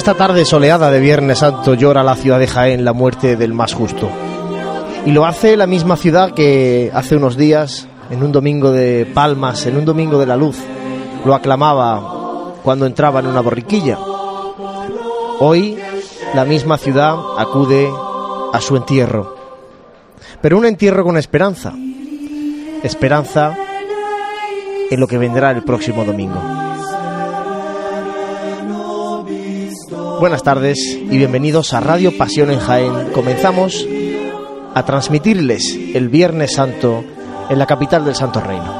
esta tarde soleada de Viernes Santo llora la ciudad de Jaén la muerte del más justo. Y lo hace la misma ciudad que hace unos días, en un domingo de palmas, en un domingo de la luz, lo aclamaba cuando entraba en una borriquilla. Hoy la misma ciudad acude a su entierro. Pero un entierro con esperanza. Esperanza en lo que vendrá el próximo domingo. Buenas tardes y bienvenidos a Radio Pasión en Jaén. Comenzamos a transmitirles el Viernes Santo en la capital del Santo Reino.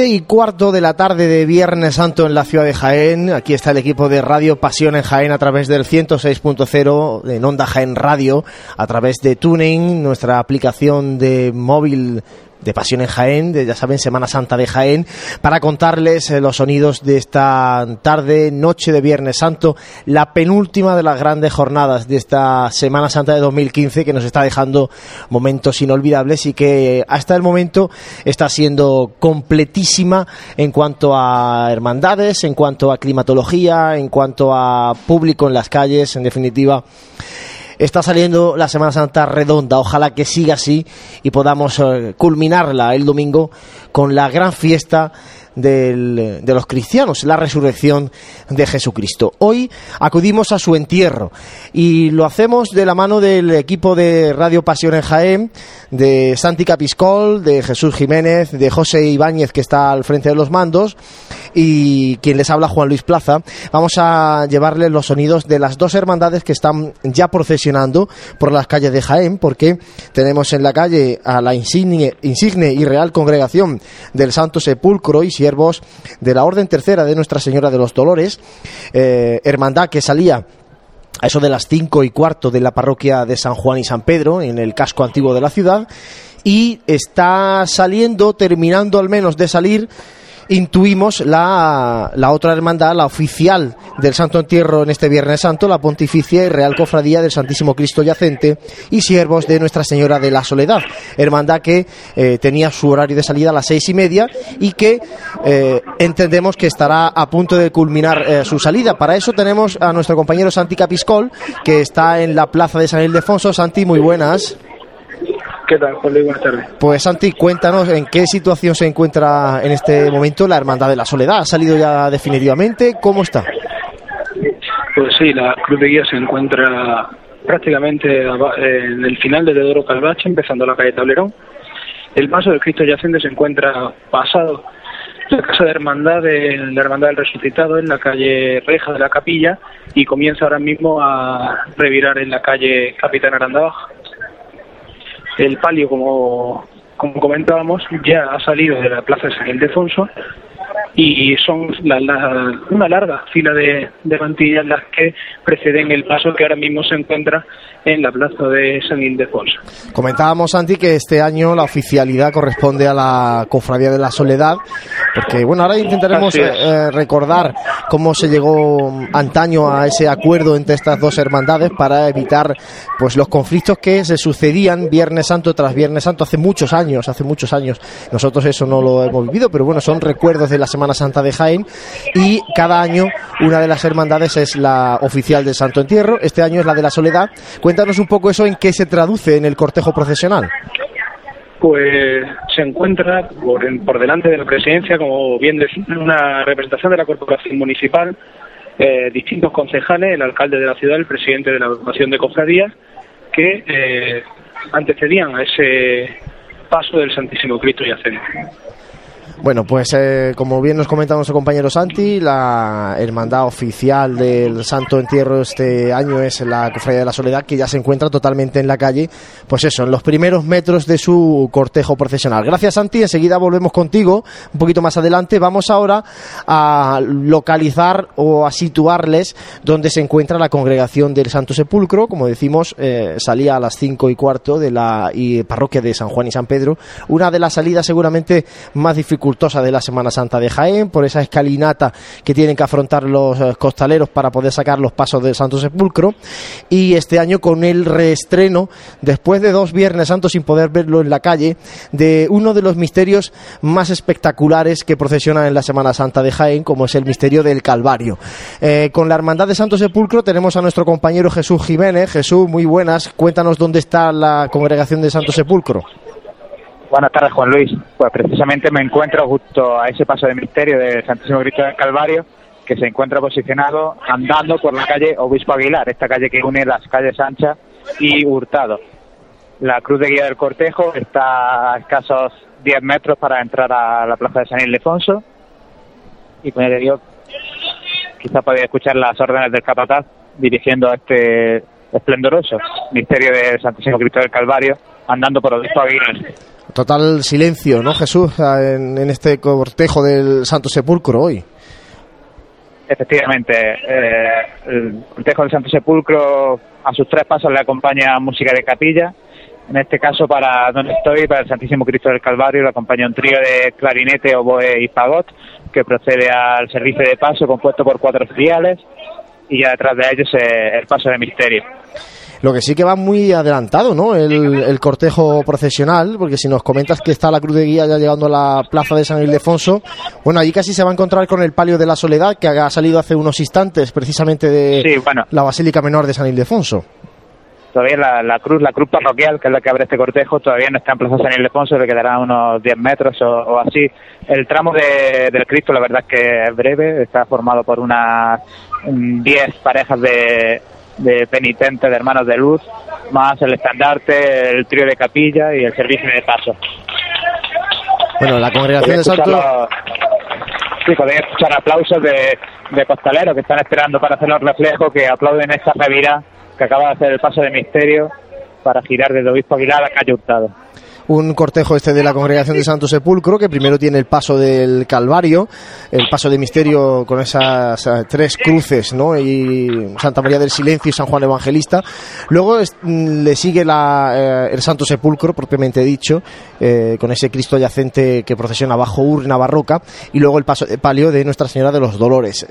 Y cuarto de la tarde de Viernes Santo en la ciudad de Jaén. Aquí está el equipo de Radio Pasión en Jaén a través del 106.0 en Onda Jaén Radio, a través de Tuning, nuestra aplicación de móvil de Pasión en Jaén, de, ya saben, Semana Santa de Jaén, para contarles eh, los sonidos de esta tarde, noche de Viernes Santo, la penúltima de las grandes jornadas de esta Semana Santa de 2015 que nos está dejando momentos inolvidables y que hasta el momento está siendo completísima en cuanto a hermandades, en cuanto a climatología, en cuanto a público en las calles, en definitiva está saliendo la Semana Santa redonda. Ojalá que siga así y podamos eh, culminarla el domingo con la gran fiesta de los cristianos, la resurrección de Jesucristo. Hoy acudimos a su entierro y lo hacemos de la mano del equipo de Radio Pasión en Jaén, de Santi Capiscol, de Jesús Jiménez, de José Ibáñez que está al frente de los mandos y quien les habla Juan Luis Plaza. Vamos a llevarles los sonidos de las dos hermandades que están ya procesionando por las calles de Jaén, porque tenemos en la calle a la insigne, insigne y real congregación del Santo Sepulcro y siervos de la Orden Tercera de Nuestra Señora de los Dolores, eh, hermandad que salía a eso de las cinco y cuarto de la parroquia de San Juan y San Pedro, en el casco antiguo de la ciudad, y está saliendo, terminando al menos de salir, intuimos la, la, otra hermandad, la oficial del Santo Entierro en este Viernes Santo, la Pontificia y Real Cofradía del Santísimo Cristo Yacente y siervos de Nuestra Señora de la Soledad, hermandad que eh, tenía su horario de salida a las seis y media y que eh, entendemos que estará a punto de culminar eh, su salida. Para eso tenemos a nuestro compañero Santi Capiscol, que está en la plaza de San Ildefonso. Santi, muy buenas. ¿Qué tal, Jorge? Buenas tardes. Pues Santi, cuéntanos en qué situación se encuentra en este momento la Hermandad de la Soledad. ¿Ha salido ya definitivamente? ¿Cómo está? Pues sí, la Cruz de Guía se encuentra prácticamente en el final de Dedoro Calvache, empezando la calle Tablerón. El paso del Cristo Yacente se encuentra pasado la casa de hermandad de la Hermandad del Resucitado en la calle Reja de la Capilla y comienza ahora mismo a revirar en la calle Capitán Aranda Baja. El palio, como, como comentábamos, ya ha salido de la Plaza de San Ildefonso y son una larga fila de, de mantillas las que preceden el paso que ahora mismo se encuentra en la plaza de San Ildefonso. Comentábamos, Santi, que este año la oficialidad corresponde a la Cofradía de la Soledad, porque bueno, ahora intentaremos eh, eh, recordar cómo se llegó antaño a ese acuerdo entre estas dos hermandades para evitar pues los conflictos que se sucedían Viernes Santo tras Viernes Santo hace muchos años, hace muchos años. Nosotros eso no lo hemos vivido, pero bueno, son recuerdos de la Semana Santa de Jaén y cada año una de las hermandades es la oficial del Santo Entierro, este año es la de la Soledad. Cuéntanos un poco eso en qué se traduce en el cortejo procesional. pues se encuentra por, por delante de la presidencia, como bien decía, una representación de la corporación municipal, eh, distintos concejales, el alcalde de la ciudad, el presidente de la agrupación de cofradías, que eh, antecedían a ese paso del Santísimo Cristo yacente. Bueno, pues eh, como bien nos comenta nuestro compañero Santi, la hermandad oficial del Santo Entierro este año es la Cofradía de la Soledad, que ya se encuentra totalmente en la calle, pues eso, en los primeros metros de su cortejo procesional. Gracias Santi, enseguida volvemos contigo, un poquito más adelante. Vamos ahora a localizar o a situarles donde se encuentra la congregación del Santo Sepulcro, como decimos, eh, salía a las cinco y cuarto de la parroquia de San Juan y San Pedro, una de las salidas seguramente más de la Semana Santa de Jaén, por esa escalinata que tienen que afrontar los eh, costaleros para poder sacar los pasos del Santo Sepulcro. Y este año con el reestreno, después de dos Viernes Santos sin poder verlo en la calle, de uno de los misterios más espectaculares que procesionan en la Semana Santa de Jaén, como es el misterio del Calvario. Eh, con la Hermandad de Santo Sepulcro tenemos a nuestro compañero Jesús Jiménez. Jesús, muy buenas. Cuéntanos dónde está la congregación de Santo Sepulcro. Buenas tardes, Juan Luis. Pues precisamente me encuentro justo a ese paso de misterio del Santísimo Cristo del Calvario, que se encuentra posicionado andando por la calle Obispo Aguilar, esta calle que une las calles Ancha y Hurtado. La cruz de guía del cortejo está a escasos 10 metros para entrar a la plaza de San Ildefonso. Y como ya digo, quizás podéis escuchar las órdenes del capataz dirigiendo a este esplendoroso misterio del Santísimo Cristo del Calvario, andando por Obispo Aguilar. Total silencio, ¿no, Jesús, en, este cortejo del Santo Sepulcro hoy? Efectivamente, eh, el cortejo del Santo Sepulcro a sus tres pasos le acompaña música de capilla. En este caso, para donde estoy, para el Santísimo Cristo del Calvario, le acompaña un trío de clarinete, oboe y fagot que procede al servicio de paso compuesto por cuatro filiales y ya detrás de ellos eh, el paso de misterio. Lo que sí que va muy adelantado, ¿no? El, cortejo procesional, porque si nos comentas que está la cruz de guía ya llegando a la plaza de San Ildefonso, bueno, allí casi se va a encontrar con el palio de la soledad que ha salido hace unos instantes precisamente de la Basílica Menor de San Ildefonso. Todavía la, cruz, la cruz parroquial, que es la que abre este cortejo, todavía no está en Plaza San Ildefonso, le quedará unos 10 metros o, así. El tramo del Cristo, la verdad es que es breve, está formado por unas 10 parejas de, de penitentes, de hermanos de luz, más el estandarte, el trío de capilla y el servicio de paso. Bueno, la congregación de Santo... Sí, podéis escuchar aplausos de, de costaleros que están esperando para hacer los reflejos, que aplauden esta revira que acaba de hacer el paso de misterio para girar desde Obispo Aguilar a calle Hurtado un cortejo este de la Congregación de Santo Sepulcro, que primero tiene el paso del Calvario, el paso de misterio con esas eh, tres cruces, ¿no? Y Santa María del Silencio y San Juan Evangelista. Luego mm, le sigue la, eh, el Santo Sepulcro, propiamente dicho, eh, con ese Cristo yacente que procesiona bajo urna barroca, y luego el paso de palio de Nuestra Señora de los Dolores.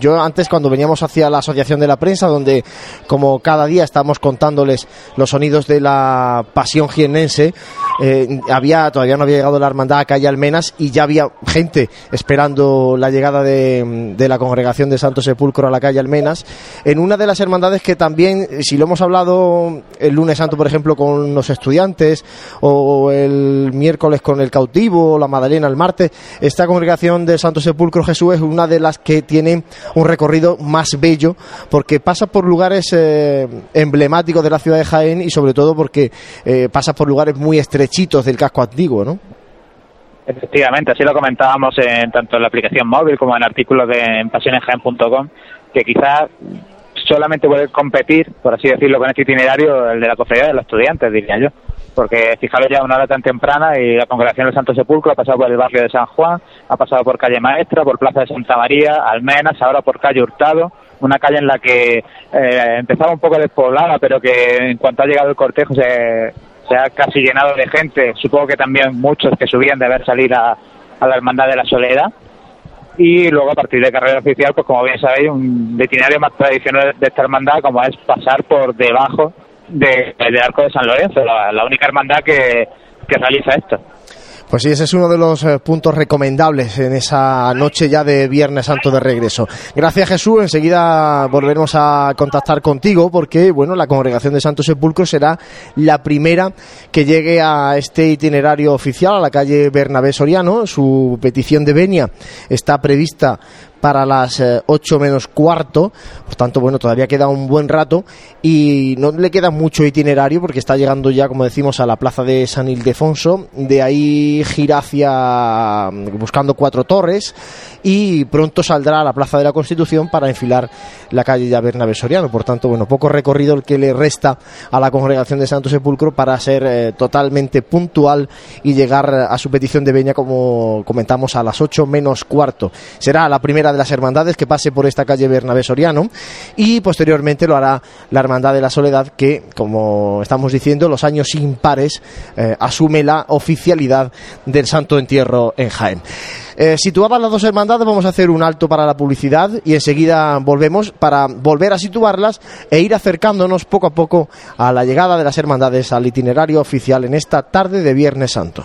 yo antes, cuando veníamos hacia la Asociación de la Prensa, donde como cada día estamos contándoles los sonidos de la pasión jienense, eh, había todavía no había llegado la hermandad a calle Almenas y ya había gente esperando la llegada de, la congregación de Santo Sepulcro a la calle Almenas. En una de las hermandades que también si lo hemos hablado el lunes santo por ejemplo con los estudiantes o el miércoles con el cautivo o la Madalena el martes esta congregación de Santo Sepulcro Jesús es una de las que tiene un recorrido más bello porque pasa por lugares eh, emblemáticos de la ciudad de Jaén y sobre todo porque eh, pasa por lugares muy estrechitos del casco antiguo, ¿no? Efectivamente, así lo comentábamos en tanto en la aplicación móvil como en artículos de en pasionesgen.com, que quizás solamente puede competir, por así decirlo, con este itinerario el de la cofradía de los estudiantes, diría yo. Porque fijaros ya una hora tan temprana y la congregación del Santo Sepulcro ha pasado por el barrio de San Juan, ha pasado por calle Maestra, por Plaza de Santa María, Almenas, ahora por calle Hurtado, una calle en la que eh, empezaba un poco despoblada, pero que en cuanto ha llegado el cortejo se, se ha casi llenado de gente, supongo que también muchos que subían de ver salir a, la Hermandad de la Soledad. Y luego a partir de carrera oficial, pues como bien sabéis, un itinerario más tradicional de esta hermandad, como es pasar por debajo del arco de San Lorenzo, la, única hermandad que realiza esto. Pues sí, ese es uno de los eh, puntos recomendables en esa noche ya de Viernes Santo de regreso. Gracias Jesús, enseguida volveremos a contactar contigo porque, bueno, la congregación de Santo Sepulcro será la primera que llegue a este itinerario oficial a la calle Bernabé Soriano. Su petición de venia está prevista para las 8 eh, menos cuarto, por tanto, bueno, todavía queda un buen rato y no le queda mucho itinerario porque está llegando ya, como decimos, a la plaza de San Ildefonso, de ahí gira hacia mm, buscando cuatro torres y pronto saldrá a la plaza de la Constitución para enfilar la calle ya Bernabé Soriano, por tanto, bueno, poco recorrido el que le resta a la congregación de Santo Sepulcro para ser eh, totalmente puntual y llegar a su petición de veña, como comentamos, a las 8 menos cuarto. Será la primera de las hermandades que pase por esta calle Bernabé Soriano y posteriormente lo hará la Hermandad de la Soledad que, como estamos diciendo, los años impares eh, asume la oficialidad del Santo Entierro en Jaén. Eh, situadas las dos hermandades, vamos a hacer un alto para la publicidad y enseguida volvemos para volver a situarlas e ir acercándonos poco a poco a la llegada de las hermandades al itinerario oficial en esta tarde de Viernes Santo.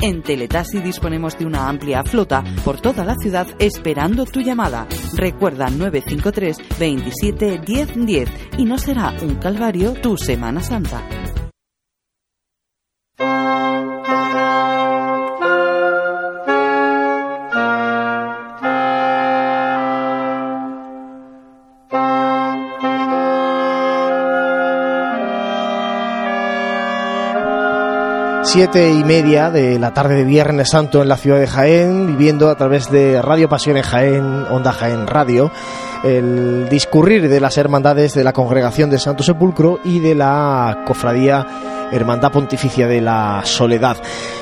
En Teletasi disponemos de una amplia flota por toda la ciudad esperando tu llamada. Recuerda 953 27 10 10 y no será un calvario tu Semana Santa. Siete y media de la tarde de Viernes Santo en la ciudad de Jaén, viviendo a través de Radio Pasiones Jaén, Onda Jaén Radio, el discurrir de las hermandades de la Congregación del Santo Sepulcro y de la Cofradía Hermandad Pontificia de la Soledad.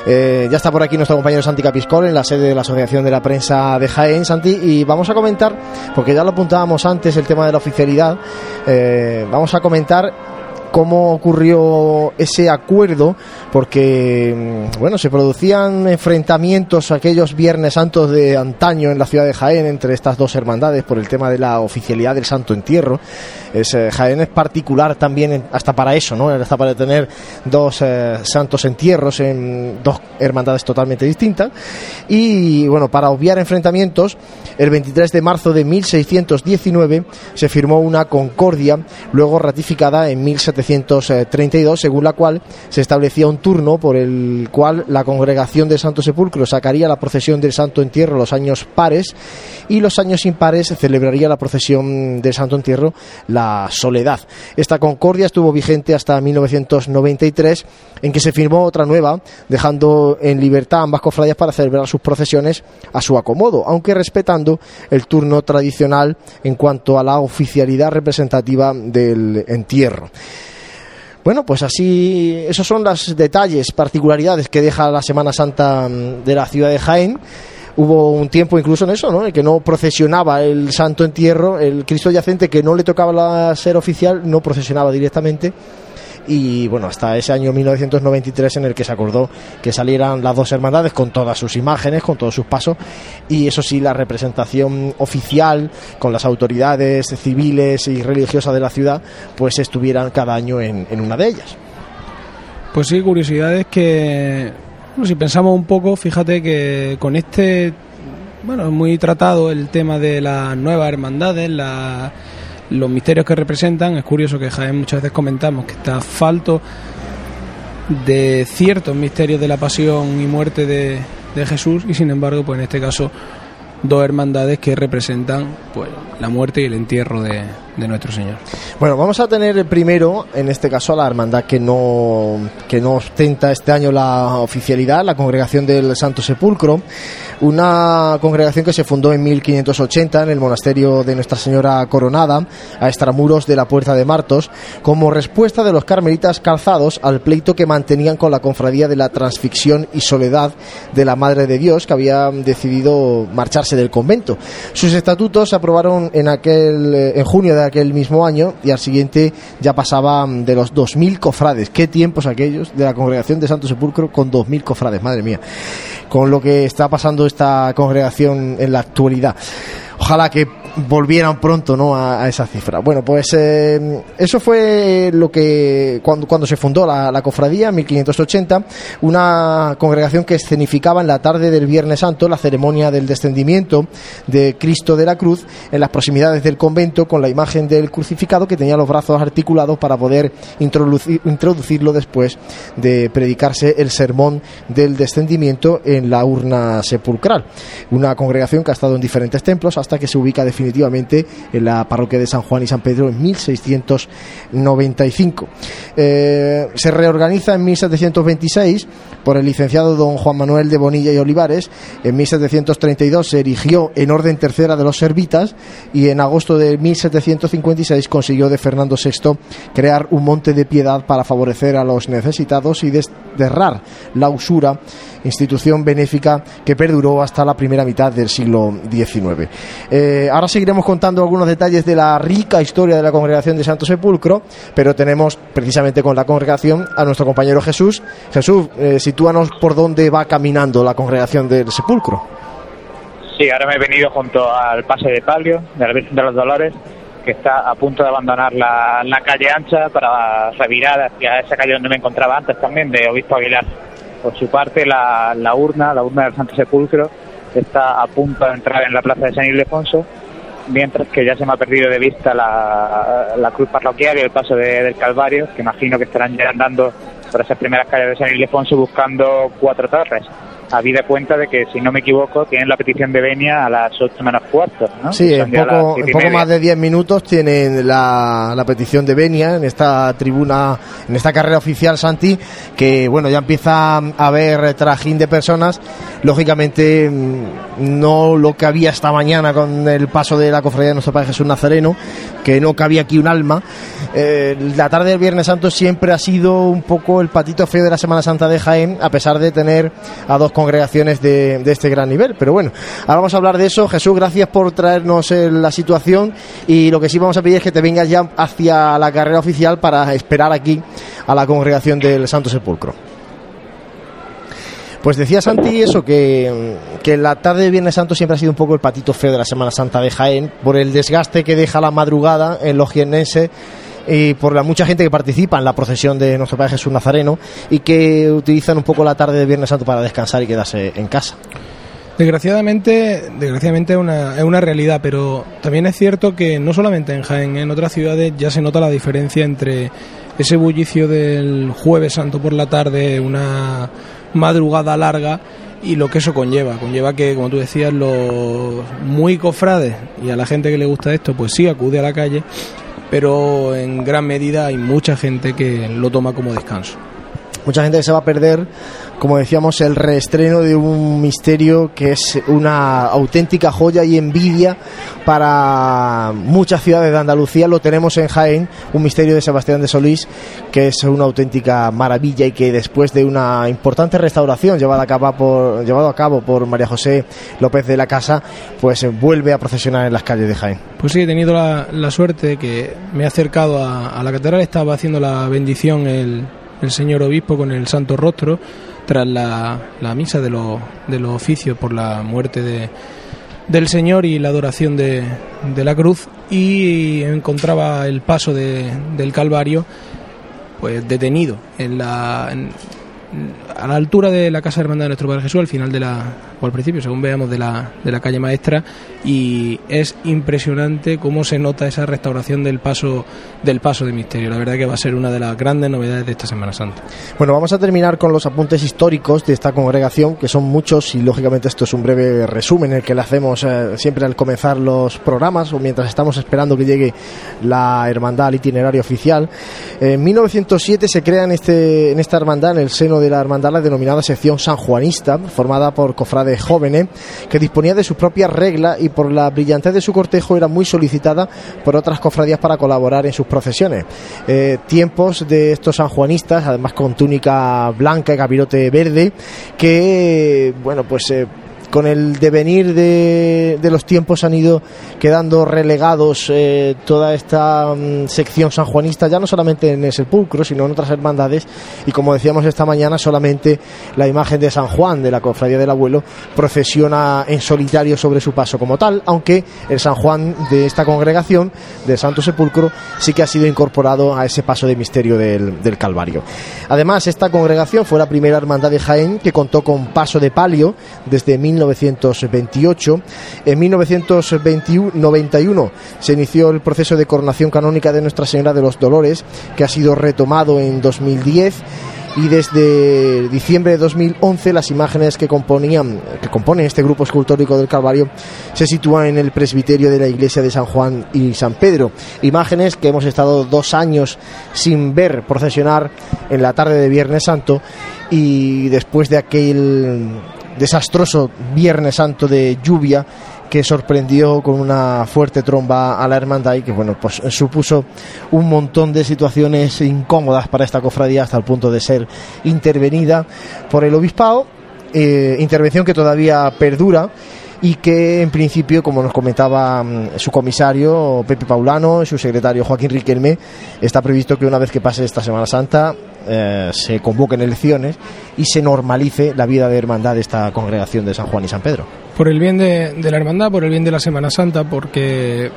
Eh, ya está por aquí nuestro compañero Santi Capiscol en la sede de la Asociación de la Prensa de Jaén, Santi, y vamos a comentar, porque ya lo apuntábamos antes, el tema de la oficialidad, eh, vamos a comentar cómo ocurrió ese acuerdo, porque mm, bueno, se producían enfrentamientos aquellos Viernes Santos de antaño en la ciudad de Jaén entre estas dos hermandades por el tema de la oficialidad del Santo Entierro. Eh, Jaén es particular también hasta para eso, ¿no? Hasta para tener dos eh, santos entierros en dos hermandades totalmente distintas. Y bueno, para obviar enfrentamientos, el 23 de marzo de 1619 se firmó una concordia, luego ratificada en 1700 1932, según la cual se establecía un turno por el cual la congregación del Santo Sepulcro sacaría la procesión del Santo Entierro los años pares y los años impares celebraría la procesión del Santo Entierro la Soledad. Esta concordia estuvo vigente hasta 1993, en que se firmó otra nueva, dejando en libertad ambas cofradías para celebrar sus procesiones a su acomodo, aunque respetando el turno tradicional en cuanto a la oficialidad representativa del entierro. Bueno, pues así, esos son los detalles, particularidades que deja la Semana Santa mm, de la ciudad de Jaén. Hubo un tiempo incluso en eso, ¿no? En que no procesionaba el Santo Entierro, el Cristo yacente que no le tocaba ser oficial, no procesionaba directamente y bueno, hasta ese año 1993 en el que se acordó que salieran las dos hermandades con todas sus imágenes, con todos sus pasos y eso sí, la representación oficial con las autoridades civiles y religiosas de la ciudad pues estuvieran cada año en, una de ellas. Pues sí, curiosidades que, si pensamos un poco, fíjate que con este, bueno, muy tratado el tema de las nuevas hermandades, la los misterios que representan. Es curioso que Jaén muchas veces comentamos que está falto de ciertos misterios de la pasión y muerte de, de Jesús y sin embargo, pues en este caso dos hermandades que representan pues la muerte y el entierro de, de, nuestro Señor. Bueno, vamos a tener primero, en este caso, a la hermandad que no, que no ostenta este año la oficialidad, la Congregación del Santo Sepulcro, una congregación que se fundó en 1580 en el monasterio de Nuestra Señora Coronada, a extramuros de la Puerta de Martos, como respuesta de los carmelitas calzados al pleito que mantenían con la cofradía de la transfixión y soledad de la Madre de Dios, que había decidido marcharse del convento. Sus estatutos se aprobaron en, aquel, eh, en junio de aquel mismo año y al siguiente ya pasaban de los 2.000 cofrades. Qué tiempos aquellos de la congregación de Santo Sepulcro con 2.000 cofrades, madre mía con lo que está pasando esta congregación en la actualidad. Ojalá que volvieran pronto ¿no? a, esa cifra. Bueno, pues eh, eso fue lo que cuando, cuando se fundó la, cofradía en 1580, una congregación que escenificaba en la tarde del Viernes Santo la ceremonia del descendimiento de Cristo de la Cruz en las proximidades del convento con la imagen del crucificado que tenía los brazos articulados para poder introducirlo después de predicarse el sermón del descendimiento en la urna sepulcral. Una congregación que ha estado en diferentes templos hasta que se ubica definitivamente definitivamente en la parroquia de San Juan y San Pedro en 1695. Eh, se reorganiza en 1726 por el licenciado don Juan Manuel de Bonilla y Olivares. En 1732 se erigió en orden tercera de los servitas y en agosto de 1756 consiguió de Fernando VI crear un monte de piedad para favorecer a los necesitados y desterrar la usura institución benéfica que perduró hasta la primera mitad del siglo XIX. Eh, ahora seguiremos contando algunos detalles de la rica historia de la congregación de Santo Sepulcro, pero tenemos precisamente con la congregación a nuestro compañero Jesús. Jesús, eh, sitúanos por dónde va caminando la congregación del Sepulcro. Sí, ahora me he venido junto al pase de palio de la Virgen de los Dolores, que está a punto de abandonar la, la calle ancha para revirar hacia esa calle donde me encontraba antes también, de Obispo Aguilar. Por su parte, la, urna, la urna del Santo Sepulcro, está a punto de entrar en la plaza de San Ildefonso, mientras que ya se me ha perdido de vista la, cruz parroquial y el paso del Calvario, que imagino que estarán ya andando por esas primeras calles de San Ildefonso buscando cuatro torres habida cuenta de que, si no me equivoco, tienen la petición de Benia a las 8 menos cuarto. ¿no? Sí, en poco, poco más de 10 minutos tienen la, la petición de Benia en esta tribuna, en esta carrera oficial, Santi, que bueno, ya empieza a haber trajín de personas. Lógicamente, mm, no lo que había esta mañana con el paso de la cofradía de nuestro Padre Jesús Nazareno, que no cabía aquí un alma. Eh, la tarde del Viernes Santo siempre ha sido un poco el patito feo de la Semana Santa de Jaén, a pesar de tener a dos congregaciones de, este gran nivel. Pero bueno, ahora vamos a hablar de eso. Jesús, gracias por traernos eh, la situación y lo que sí vamos a pedir es que te vengas ya hacia la carrera oficial para esperar aquí a la congregación del Santo Sepulcro. Pues decía Santi eso, que, que, la tarde de Viernes Santo siempre ha sido un poco el patito feo de la Semana Santa de Jaén, por el desgaste que deja la madrugada en los jiennenses y por la mucha gente que participa en la procesión de nuestro Padre Jesús Nazareno y que utilizan un poco la tarde de Viernes Santo para descansar y quedarse en casa. Desgraciadamente, desgraciadamente es una, es una realidad, pero también es cierto que no solamente en Jaén, en otras ciudades ya se nota la diferencia entre ese bullicio del jueves santo por la tarde, una madrugada larga y lo que eso conlleva. Conlleva que, como tú decías, los muy cofrades y a la gente que le gusta esto, pues sí acude a la calle pero en gran medida hay mucha gente que lo toma como descanso. Mucha gente se va a perder como decíamos, el reestreno de un misterio que es una auténtica joya y envidia para muchas ciudades de Andalucía. Lo tenemos en Jaén, un misterio de Sebastián de Solís, que es una auténtica maravilla y que después de una importante restauración llevada a cabo por, llevado a cabo por María José López de la Casa, pues vuelve a procesionar en las calles de Jaén. Pues sí, he tenido la, suerte que me he acercado a, la catedral, estaba haciendo la bendición el, el señor obispo con el santo rostro tras la, la misa de, los de los oficios por la muerte de, del Señor y la adoración de, de la cruz y encontraba el paso de, del Calvario pues detenido en la a la altura de la Casa Hermandad de Nuestro Padre Jesús, al final de la, al principio, según veamos, de la, de la calle Maestra, y es impresionante cómo se nota esa restauración del paso, del paso de misterio. La verdad que va a ser una de las grandes novedades de esta Semana Santa. Bueno, vamos a terminar con los apuntes históricos de esta congregación, que son muchos, y lógicamente esto es un breve resumen el que le hacemos eh, siempre al comenzar los programas, o mientras estamos esperando que llegue la hermandad al itinerario oficial. En 1907 se crea en, este, en esta hermandad, en el seno de la hermandad, la denominada sección sanjuanista, formada por cofrades jóvenes, que disponía de sus propias reglas y por la brillantez de su cortejo era muy solicitada por otras cofradías para colaborar en sus procesiones. Eh, tiempos de estos sanjuanistas, además con túnica blanca y capirote verde, que, bueno, pues... Eh, con el devenir de, de los tiempos han ido quedando relegados eh, toda esta mm, sección sanjuanista, ya no solamente en el sepulcro, sino en otras hermandades, y como decíamos esta mañana, solamente la imagen de San Juan, de la cofradía del abuelo, procesiona en solitario sobre su paso como tal, aunque el San Juan de esta congregación, del Santo Sepulcro, sí que ha sido incorporado a ese paso de misterio del, del Calvario. Además, esta congregación fue la primera hermandad de Jaén que contó con paso de palio desde 1928. En 1991 se inició el proceso de coronación canónica de Nuestra Señora de los Dolores, que ha sido retomado en 2010 y desde diciembre de 2011 las imágenes que componían que componen este grupo escultórico del Calvario se sitúan en el presbiterio de la iglesia de San Juan y San Pedro imágenes que hemos estado dos años sin ver procesionar en la tarde de Viernes Santo y después de aquel desastroso Viernes Santo de lluvia que sorprendió con una fuerte tromba a la hermandad y que bueno pues supuso un montón de situaciones incómodas para esta cofradía hasta el punto de ser intervenida por el obispado eh, intervención que todavía perdura y que en principio, como nos comentaba mm, su comisario Pepe Paulano y su secretario Joaquín Riquelme, está previsto que una vez que pase esta Semana Santa eh, se convoquen elecciones y se normalice la vida de hermandad de esta congregación de San Juan y San Pedro. Por el bien de, la hermandad, por el bien de la Semana Santa, porque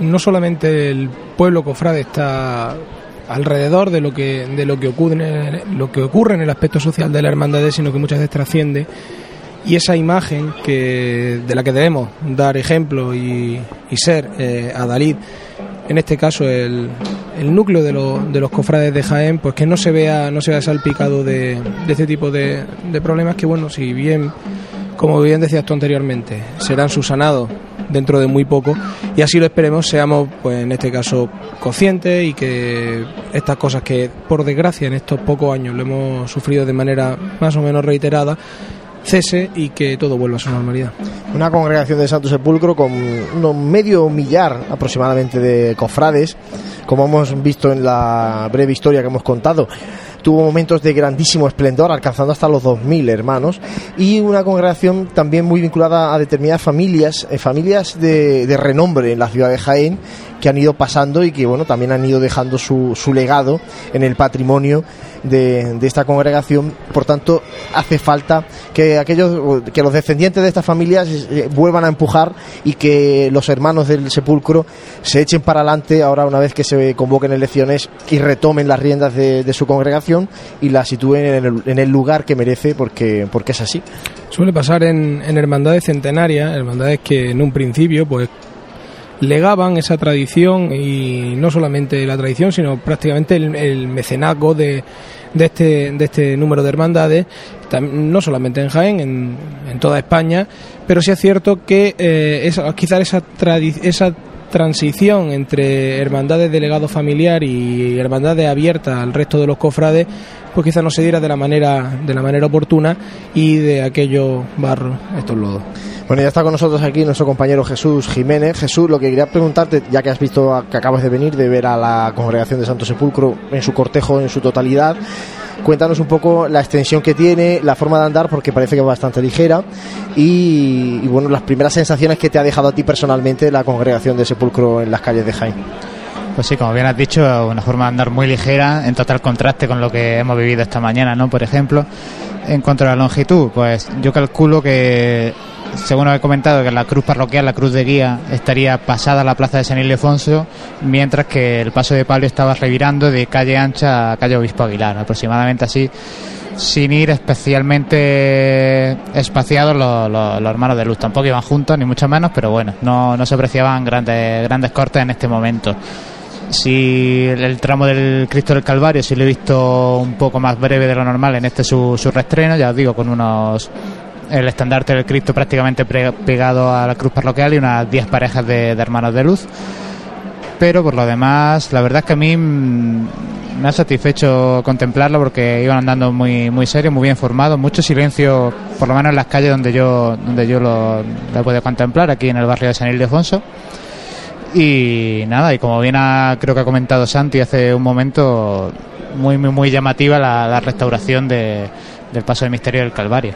no solamente el pueblo cofrade está alrededor de lo que de lo que ocurre lo que ocurre en el aspecto social de la hermandad sino que muchas veces trasciende y esa imagen que de la que debemos dar ejemplo y, y ser eh, a Dalí en este caso el, núcleo de, lo- de los cofrades de Jaén pues que no se vea no se vea salpicado de, este tipo de, de problemas que bueno si bien como bien decías tú anteriormente serán subsanados dentro de muy poco y así lo esperemos seamos pues en este caso conscientes y que estas cosas que por desgracia en estos pocos años lo hemos sufrido de manera más o menos reiterada cese y que todo vuelva a su normalidad. Una congregación de Santo Sepulcro con unos medio millar aproximadamente de cofrades, como hemos visto en la breve historia que hemos contado. Tuvo momentos de grandísimo esplendor, alcanzando hasta los 2.000 hermanos, y una congregación también muy vinculada a determinadas familias, eh, familias de, de renombre en la ciudad de Jaén, que han ido pasando y que bueno también han ido dejando su, su legado en el patrimonio de, de esta congregación. Por tanto, hace falta que aquellos que los descendientes de estas familias vuelvan a empujar y que los hermanos del sepulcro se echen para adelante ahora una vez que se convoquen elecciones y retomen las riendas de, de su congregación y la sitúen en el, en el lugar que merece porque, porque es así. Suele pasar en, en hermandades centenarias, hermandades que en un principio pues legaban esa tradición y no solamente la tradición, sino prácticamente el, el mecenazgo de, este, de este número de hermandades, no solamente en Jaén, en, toda España, pero sí es cierto que eh, esa- quizás esa, esa transición entre hermandades de legado familiar y hermandades abiertas al resto de los cofrades pues quizás no se diera de la manera de la manera oportuna y de aquellos barros estos lodos Bueno, ya está con nosotros aquí nuestro compañero Jesús Jiménez. Jesús, lo que quería preguntarte, ya que has visto, que acabas de venir, de ver a la congregación de Santo Sepulcro en su cortejo, en su totalidad, cuéntanos un poco la extensión que tiene, la forma de andar, porque parece que es bastante ligera, y, y, bueno, las primeras sensaciones que te ha dejado a ti personalmente la congregación de Sepulcro en las calles de Jaén. Pues sí, como bien has dicho, una forma de andar muy ligera, en total contraste con lo que hemos vivido esta mañana, ¿no? Por ejemplo, en cuanto a la longitud, pues yo calculo que, según os he comentado, que la cruz parroquial, la cruz de guía, estaría pasada a la plaza de San Ildefonso, mientras que el paso de palio estaba revirando de calle ancha a calle Obispo Aguilar, aproximadamente así, sin ir especialmente espaciados los, los- hermanos de luz. Tampoco iban juntos, ni mucho menos, pero bueno, no, no se apreciaban grandes, grandes cortes en este momento. Si el, tramo del Cristo del Calvario, si lo he visto un poco más breve de lo normal en este su, su reestreno, ya os digo, con unos el estandarte del Cristo prácticamente pegado a la cruz parroquial y unas 10 parejas de, hermanos de luz. Pero por lo demás, la verdad es que a mí mm, me ha satisfecho contemplarlo porque iban andando muy muy serios, muy bien formados, mucho silencio, por lo menos en las calles donde yo donde yo lo, lo podido contemplar, aquí en el barrio de San Ildefonso. Y nada, y como bien ha, creo que ha comentado Santi hace un momento, muy muy, muy llamativa la, la restauración de, del paso del misterio del Calvario.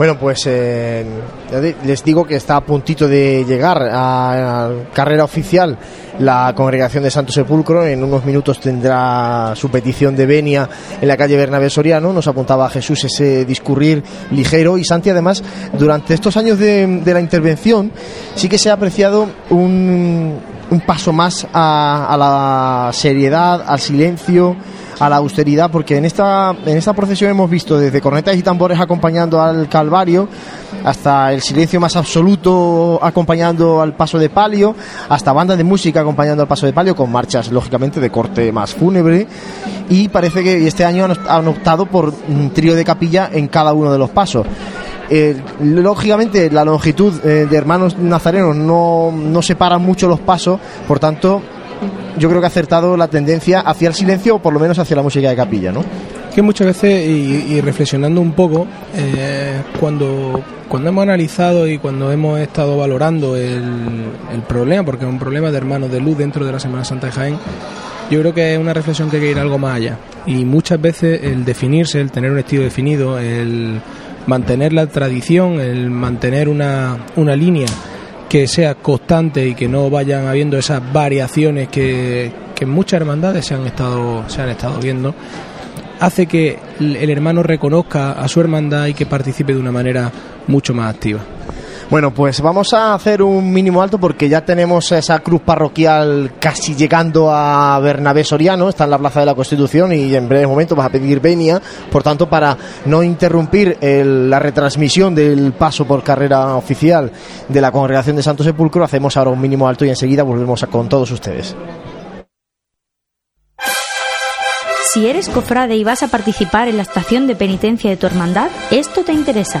Bueno, pues eh, les digo que está a puntito de llegar a, carrera oficial la congregación de Santo Sepulcro. En unos minutos tendrá su petición de venia en la calle Bernabé Soriano. Nos apuntaba Jesús ese discurrir ligero. Y Santi, además, durante estos años de, la intervención, sí que se ha apreciado un, un paso más a, a la seriedad, al silencio a la austeridad, porque en esta, en esta procesión hemos visto desde cornetas y tambores acompañando al Calvario, hasta el silencio más absoluto acompañando al paso de palio, hasta bandas de música acompañando al paso de palio, con marchas lógicamente de corte más fúnebre, y parece que este año han optado por un trío de capilla en cada uno de los pasos. Eh, lógicamente la longitud eh, de hermanos nazarenos no, no separa mucho los pasos, por tanto yo creo que ha acertado la tendencia hacia el silencio o por lo menos hacia la música de capilla, ¿no? Que muchas veces, y, reflexionando un poco, eh, cuando, cuando hemos analizado y cuando hemos estado valorando el, problema, porque es un problema de hermanos de luz dentro de la Semana Santa de Jaén, yo creo que es una reflexión que hay que ir algo más allá. Y muchas veces el definirse, el tener un estilo definido, el mantener la tradición, el mantener una, una línea que sea constante y que no vayan habiendo esas variaciones que, que muchas hermandades se han estado, se han estado viendo, hace que el hermano reconozca a su hermandad y que participe de una manera mucho más activa. Bueno, pues vamos a hacer un mínimo alto porque ya tenemos esa cruz parroquial casi llegando a Bernabé Soriano, está en la Plaza de la Constitución y en breve momento vas a pedir venia. Por tanto, para no interrumpir la retransmisión del paso por carrera oficial de la Congregación de Santo Sepulcro, hacemos ahora un mínimo alto y enseguida volvemos a, con todos ustedes. Si eres cofrade y vas a participar en la estación de penitencia de tu hermandad, esto te interesa.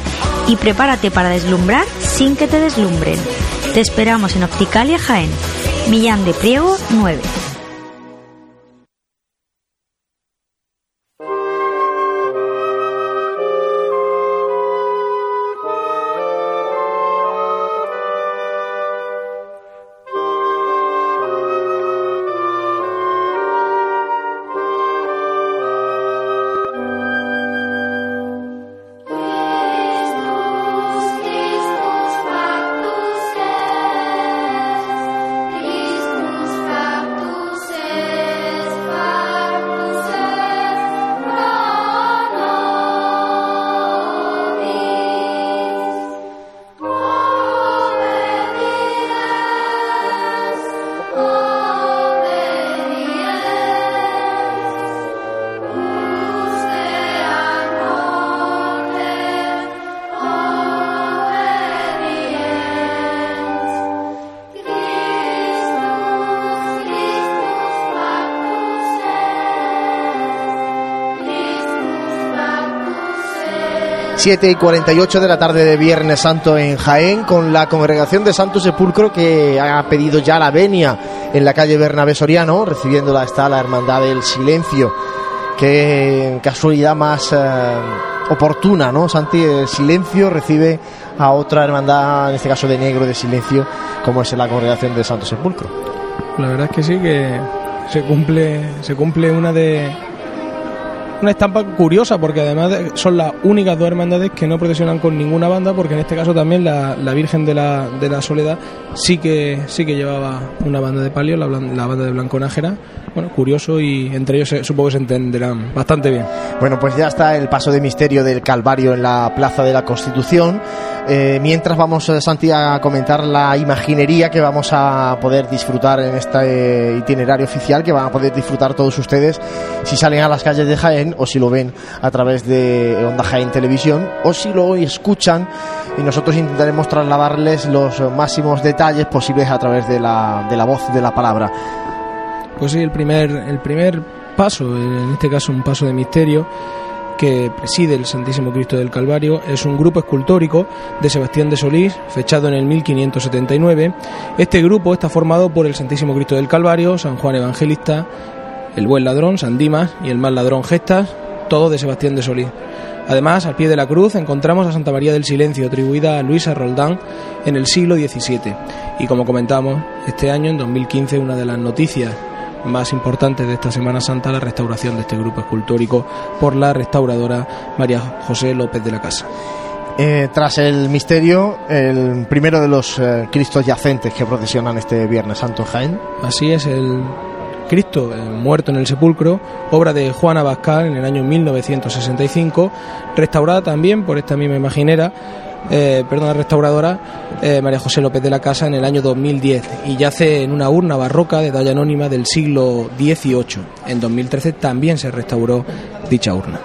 Y prepárate para deslumbrar sin que te deslumbren. Te esperamos en Opticalia Jaén. Millán de Priego 9. 7 y 48 de la tarde de Viernes Santo en Jaén, con la congregación de Santo Sepulcro que ha pedido ya la venia en la calle Bernabé Soriano, recibiéndola está la Hermandad del Silencio. Qué casualidad más eh, oportuna, ¿no? Santi, el Silencio recibe a otra hermandad, en este caso de negro de Silencio, como es la congregación de Santo Sepulcro. La verdad es que sí, que se cumple, se cumple una de una estampa curiosa porque además son las únicas dos hermandades que no procesionan con ninguna banda porque en este caso también la, Virgen de la, de la Soledad sí que sí que llevaba una banda de palio, la, la banda de Blanco Nájera. Bueno, curioso y entre ellos supongo que se entenderán bastante bien. Bueno, pues ya está el paso de misterio del Calvario en la Plaza de la Constitución. Eh, mientras vamos, eh, Santi, a comentar la imaginería que vamos a poder disfrutar en este itinerario oficial, que van a poder disfrutar todos ustedes si salen a las calles de Jaén o si lo ven a través de Onda Jaén Televisión o si lo escuchan y nosotros intentaremos trasladarles los máximos detalles posibles a través de la, de la voz de la palabra. Pues sí, el primer, el primer paso, en este caso un paso de misterio, que preside el Santísimo Cristo del Calvario es un grupo escultórico de Sebastián de Solís, fechado en el 1579. Este grupo está formado por el Santísimo Cristo del Calvario, San Juan Evangelista, el Buen Ladrón, San Dimas y el Mal Ladrón Gestas, todo de Sebastián de Solís. Además, al pie de la cruz encontramos a Santa María del Silencio, atribuida a Luisa Roldán en el siglo XVII. Y como comentamos, este año, en 2015, una de las noticias más importantes de esta Semana Santa la restauración de este grupo escultórico por la restauradora María José López de la Casa. Eh, tras el misterio, el primero de los eh, Cristos yacentes que procesionan este Viernes Santo Jaén. Así es, el Cristo eh, muerto en el sepulcro, obra de Juan Abascal en el año 1965, restaurada también por esta misma imaginera eh, restauradora eh, María José López de la Casa en el año 2010 y yace en una urna barroca de talla anónima del siglo XVIII. En 2013 también se restauró dicha urna.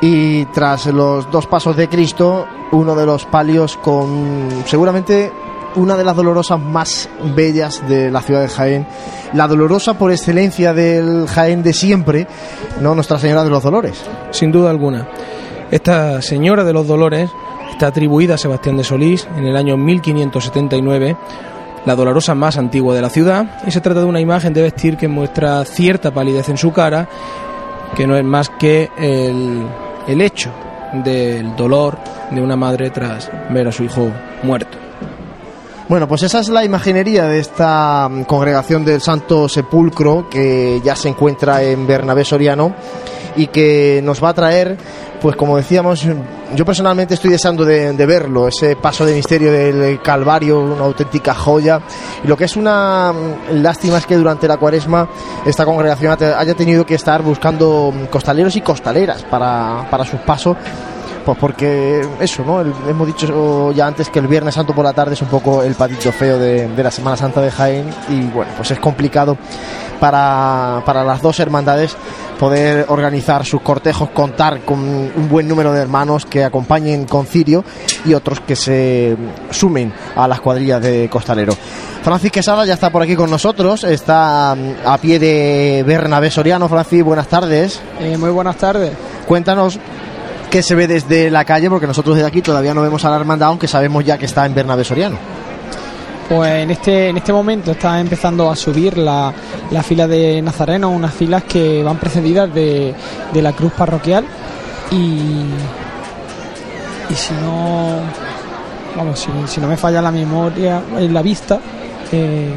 Y tras los dos pasos de Cristo, uno de los palios con seguramente una de las dolorosas más bellas de la ciudad de Jaén, la dolorosa por excelencia del Jaén de siempre, no Nuestra Señora de los Dolores. Sin duda alguna. Esta Señora de los Dolores Está atribuida a Sebastián de Solís en el año 1579, la dolorosa más antigua de la ciudad, y se trata de una imagen de vestir que muestra cierta palidez en su cara, que no es más que el, el hecho del dolor de una madre tras ver a su hijo muerto. Bueno, pues esa es la imaginería de esta mm, congregación del Santo Sepulcro que ya se encuentra en Bernabé Soriano y que nos va a traer pues como decíamos, yo personalmente estoy deseando de, verlo, ese paso de misterio del Calvario, una auténtica joya. Y lo que es una lástima es que durante la cuaresma esta congregación haya tenido que estar buscando costaleros y costaleras para, para sus pasos. Pues porque eso, ¿no? hemos dicho ya antes que el Viernes Santo por la tarde es un poco el patito feo de, de la Semana Santa de Jaén y bueno, pues es complicado para, para las dos hermandades poder organizar sus cortejos, contar con un buen número de hermanos que acompañen con Cirio y otros que se sumen a las cuadrillas de Costalero. Francis Quesada ya está por aquí con nosotros, está mm, a pie de Bernabé Soriano. Francis, buenas tardes. Eh, muy buenas tardes. Cuéntanos ¿Qué se ve desde la calle? Porque nosotros desde aquí todavía no vemos a la hermandad, aunque sabemos ya que está en Bernabé Soriano. Pues en este, en este momento está empezando a subir la, la fila de Nazareno, unas filas que van precedidas de, de la cruz parroquial y, y si no vamos si, si no me falla la memoria en la vista eh,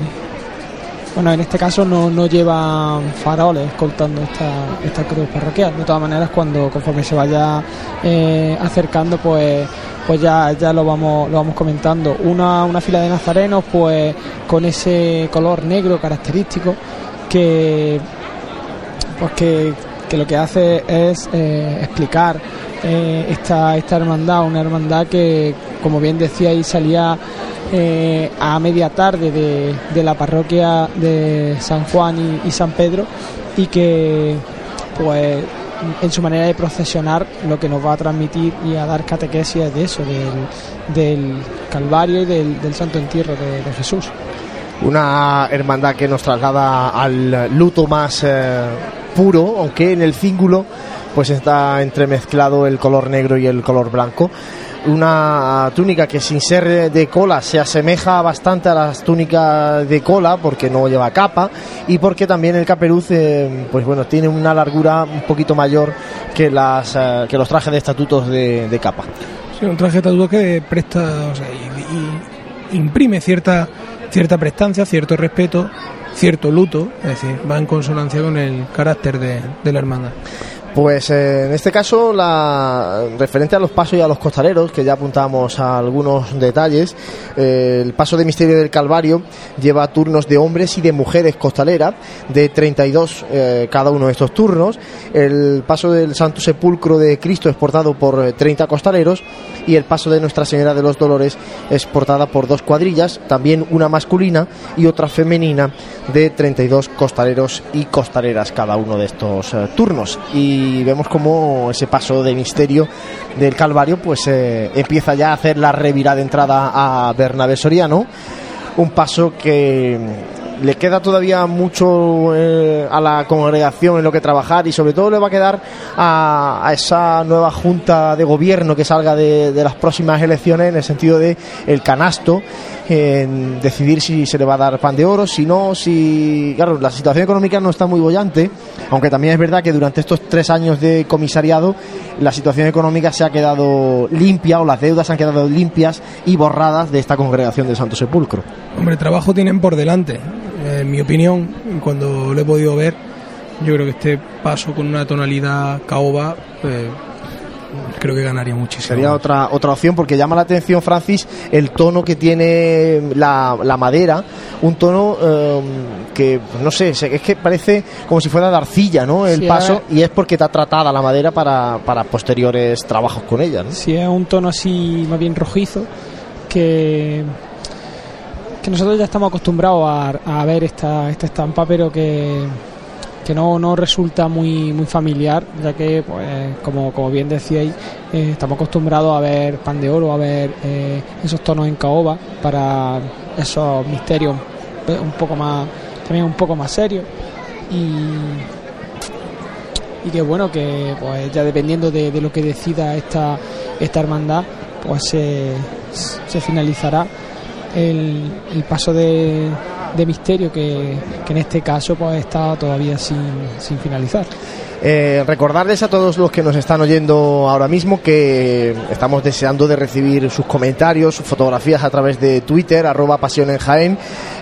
bueno en este caso no, no llevan faroles escoltando esta, esta cruz parroquial. De todas maneras cuando conforme se vaya eh, acercando pues pues ya, ya lo vamos lo vamos comentando. Una, una fila de nazarenos pues con ese color negro característico que pues que, que lo que hace es eh, explicar eh, esta, esta hermandad, una hermandad que, como bien decía, ahí salía eh, a media tarde de, de la parroquia de San Juan y, San Pedro y que, pues, en su manera de procesionar, lo que nos va a transmitir y a dar catequesis es de eso, del, del Calvario y del, del Santo Entierro de, de Jesús. Una hermandad que nos traslada al luto más eh, puro, aunque en el cíngulo pues está entremezclado el color negro y el color blanco. Una túnica que sin ser de cola se asemeja bastante a las túnicas de cola porque no lleva capa y porque también el caperuz eh, pues bueno tiene una largura un poquito mayor que las eh, que los trajes de estatutos de, capa. Sí, un traje de estatuto que presta, o sea, y imprime cierta, cierta prestancia, cierto respeto, cierto luto, es decir, va en consonancia con el carácter de, de la hermandad. Pues eh, en este caso, la referente a los pasos y a los costaleros, que ya apuntamos a algunos detalles, eh, el paso de Misterio del Calvario lleva turnos de hombres y de mujeres costaleras, de 32 eh, cada uno de estos turnos. El paso del Santo Sepulcro de Cristo es portado por eh, 30 costaleros y el paso de Nuestra Señora de los Dolores es portada por dos cuadrillas, también una masculina y otra femenina, de 32 costaleros y costaleras cada uno de estos eh, turnos. Y y vemos como ese paso de misterio del Calvario pues eh, empieza ya a hacer la revirada de entrada a Bernabé Soriano. Un paso que le queda todavía mucho eh, a la congregación en lo que trabajar y sobre todo le va a quedar a, esa nueva junta de gobierno que salga de, de, las próximas elecciones en el sentido de el canasto en decidir si se le va a dar pan de oro si no si claro la situación económica no está muy bollante aunque también es verdad que durante estos tres años de comisariado la situación económica se ha quedado limpia o las deudas han quedado limpias y borradas de esta congregación del Santo Sepulcro Hombre, trabajo tienen por delante. Eh, en mi opinión, cuando lo he podido ver, yo creo que este paso con una tonalidad caoba, eh, creo que ganaría muchísimo. Sería otra otra opción porque llama la atención, Francis, el tono que tiene la, la madera, un tono eh, que, no sé, es que parece como si fuera de arcilla, ¿no? El Sí, paso, a y es porque está tratada la madera para, para posteriores trabajos con ella, ¿no? Si es un tono así más bien rojizo, que, que nosotros ya estamos acostumbrados a, a ver esta, esta estampa, pero que, que no, no resulta muy, muy familiar, ya que, pues, como, como bien decíais, eh, estamos acostumbrados a ver pan de oro, a ver eh, esos tonos en caoba para esos misterios eh, un poco más, también un poco más serios. Y, y que bueno, que pues ya dependiendo de, lo que decida esta, esta hermandad, pues se, se finalizará el, el paso de, de misterio que, que en este caso pues está todavía sin, sin finalizar. Eh, recordarles a todos los que nos están oyendo ahora mismo que estamos deseando de recibir sus comentarios, sus fotografías a través de Twitter, arroba pasión.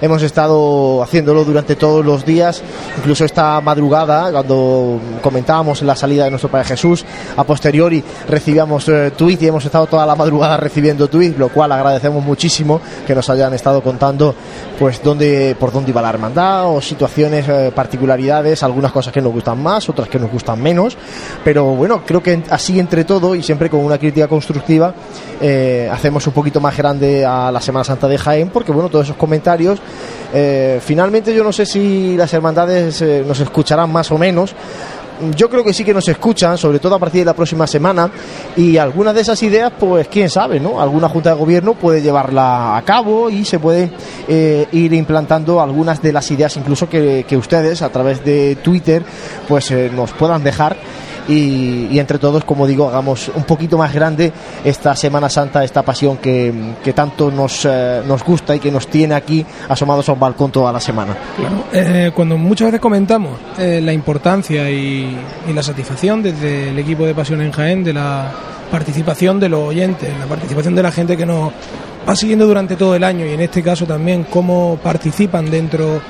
Hemos estado haciéndolo durante todos los días, incluso esta madrugada, cuando comentábamos la salida de nuestro Padre Jesús, a posteriori recibíamos eh, tweet y hemos estado toda la madrugada recibiendo tweet, lo cual agradecemos muchísimo que nos hayan estado contando pues dónde, por dónde iba la hermandad o situaciones, eh, particularidades, algunas cosas que nos gustan más, otras que nos gustan menos, pero bueno, creo que así entre todo y siempre con una crítica constructiva eh, hacemos un poquito más grande a la Semana Santa de Jaén, porque bueno, todos esos comentarios, eh, finalmente yo no sé si las hermandades eh, nos escucharán más o menos, yo creo que sí que nos escuchan, sobre todo a partir de la próxima semana, y algunas de esas ideas, pues quién sabe, ¿no? Alguna junta de gobierno puede llevarla a cabo y se puede eh, ir implantando algunas de las ideas, incluso que, ustedes a través de Twitter, pues eh, nos puedan dejar y, entre todos, como digo, hagamos un poquito más grande esta Semana Santa, esta pasión que, que tanto nos, eh, nos gusta y que nos tiene aquí asomados a un balcón toda la semana. Eh, cuando muchas veces comentamos eh, la importancia y, y la satisfacción desde el equipo de Pasión en Jaén de la participación de los oyentes, la participación de la gente que nos va siguiendo durante todo el año y en este caso también cómo participan dentro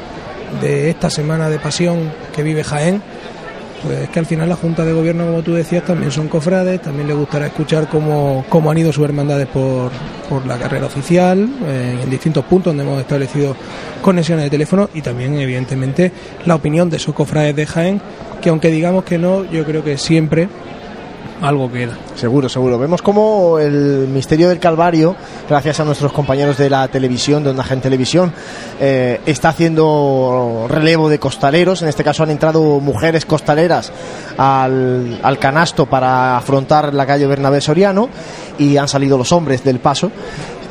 de esta semana de pasión que vive Jaén, pues es que al final la Junta de Gobierno, como tú decías, también son cofrades, también les gustará escuchar cómo, cómo han ido sus hermandades por, por la carrera oficial, eh, en distintos puntos donde hemos establecido conexiones de teléfono y también, evidentemente, la opinión de esos cofrades de Jaén, que aunque digamos que no, yo creo que siempre algo queda. Seguro, seguro. Vemos como el misterio del Calvario, gracias a nuestros compañeros de la televisión, de Onda Gen Televisión, eh, está haciendo relevo de costaleros. En este caso han entrado mujeres costaleras al, al canasto para afrontar la calle Bernabé Soriano y han salido los hombres del paso.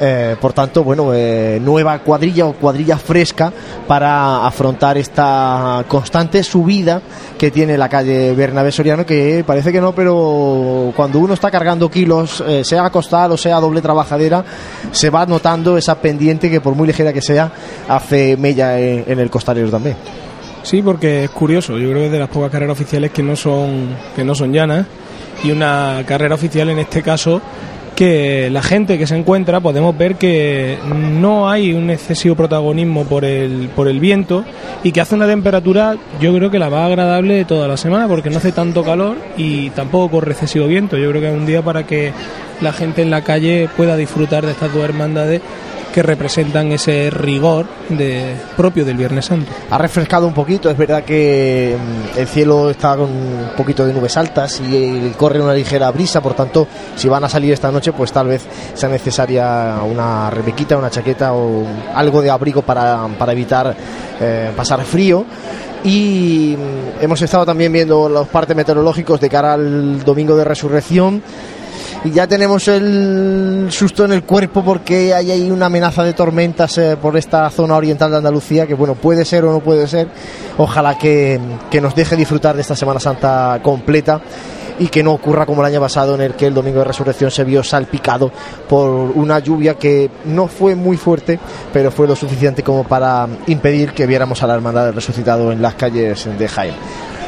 Eh, por tanto, bueno, eh, nueva cuadrilla o cuadrilla fresca para afrontar esta constante subida que tiene la calle Bernabé Soriano, que parece que no, pero cuando uno está cargando kilos, eh, sea costal o sea doble trabajadera, se va notando esa pendiente que por muy ligera que sea, hace mella en, el costalero también. Sí, porque es curioso. Yo creo que es de las pocas carreras oficiales que no son que no son llanas y una carrera oficial en este caso que la gente que se encuentra podemos ver que no hay un excesivo protagonismo por el, por el viento y que hace una temperatura yo creo que la más agradable de toda la semana porque no hace tanto calor y tampoco corre excesivo viento. Yo creo que es un día para que la gente en la calle pueda disfrutar de estas dos hermandades que representan ese rigor de, propio del Viernes Santo. Ha refrescado un poquito, es verdad que mm, el cielo está con un poquito de nubes altas y eh, corre una ligera brisa, por tanto, si van a salir esta noche, pues tal vez sea necesaria una rebequita, una chaqueta o algo de abrigo para, para evitar eh, pasar frío. Y mm, hemos estado también viendo los partes meteorológicos de cara al domingo de resurrección y ya tenemos el susto en el cuerpo porque hay ahí una amenaza de tormentas eh, por esta zona oriental de Andalucía que bueno puede ser o no puede ser. Ojalá que, que nos deje disfrutar de esta Semana Santa completa y que no ocurra como el año pasado en el que el domingo de resurrección se vio salpicado por una lluvia que no fue muy fuerte pero fue lo suficiente como para impedir que viéramos a la hermandad del resucitado en las calles de Jaén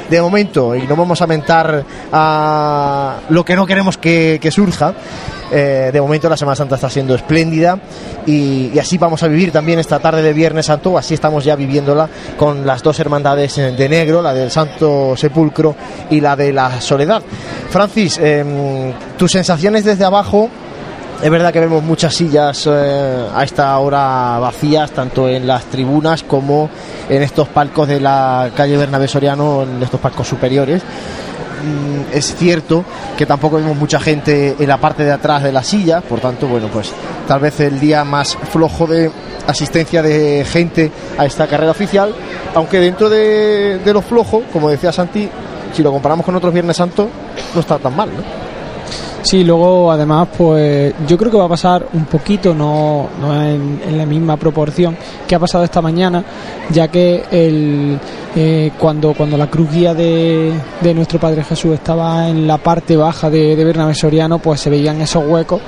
de momento, y no vamos a mentar a lo que no queremos que, surja, eh, de momento la Semana Santa está siendo espléndida y, así vamos a vivir también esta tarde de Viernes Santo, así estamos ya viviéndola con las dos hermandades de negro, la del Santo Sepulcro y la de la Soledad. Francis, eh, tus sensaciones desde abajo es verdad que vemos muchas sillas eh, a esta hora vacías, tanto en las tribunas como en estos palcos de la calle Bernabé Soriano, en estos palcos superiores. Mm, es cierto que tampoco vemos mucha gente en la parte de atrás de las sillas, por tanto, bueno, pues tal vez el día más flojo de asistencia de gente a esta carrera oficial, aunque dentro de, de lo flojo, como decía Santi, si lo comparamos con otros Viernes Santos, no está tan mal, ¿no? Sí, luego además, pues yo creo que va a pasar un poquito, no, no en, la misma proporción que ha pasado esta mañana, ya que el, eh, cuando, cuando la cruz guía de, de, nuestro Padre Jesús estaba en la parte baja de, de Bernabé Soriano, pues se veían esos huecos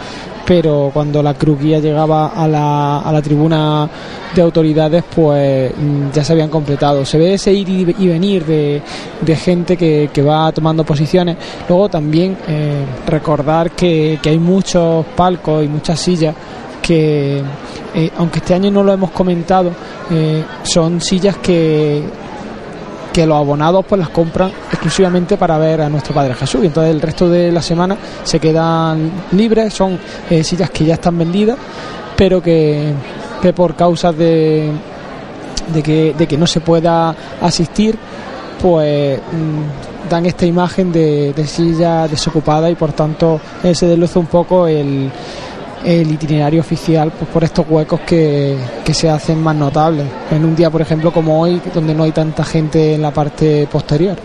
pero cuando la cruz guía llegaba a la, a la tribuna de autoridades, pues ya se habían completado. Se ve ese ir y venir de, de gente que, que, va tomando posiciones. Luego también eh, recordar que, que hay muchos palcos y muchas sillas que, eh, aunque este año no lo hemos comentado, eh, son sillas que que los abonados pues las compran exclusivamente para ver a nuestro Padre Jesús. Y entonces el resto de la semana se quedan libres, son eh, sillas que ya están vendidas, pero que, que por causas de, de, que, de que no se pueda asistir, pues mmm, dan esta imagen de, de silla desocupada y por tanto eh, se desluce un poco el, el itinerario oficial pues, por estos huecos que, que, se hacen más notables. En un día, por ejemplo, como hoy, donde no hay tanta gente en la parte posterior.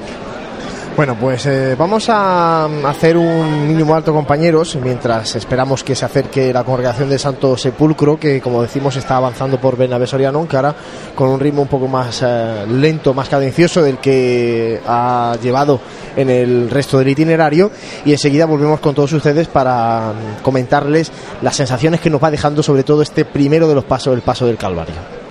Bueno, pues eh, vamos a hacer un mínimo alto, compañeros, mientras esperamos que se acerque la congregación de Santo Sepulcro, que como decimos está avanzando por Bernabé Soriano, ahora con un ritmo un poco más eh, lento, más cadencioso del que ha llevado en el resto del itinerario. Y enseguida volvemos con todos ustedes para mm, comentarles las sensaciones que nos va dejando, sobre todo este primero de los pasos, el paso del Calvario.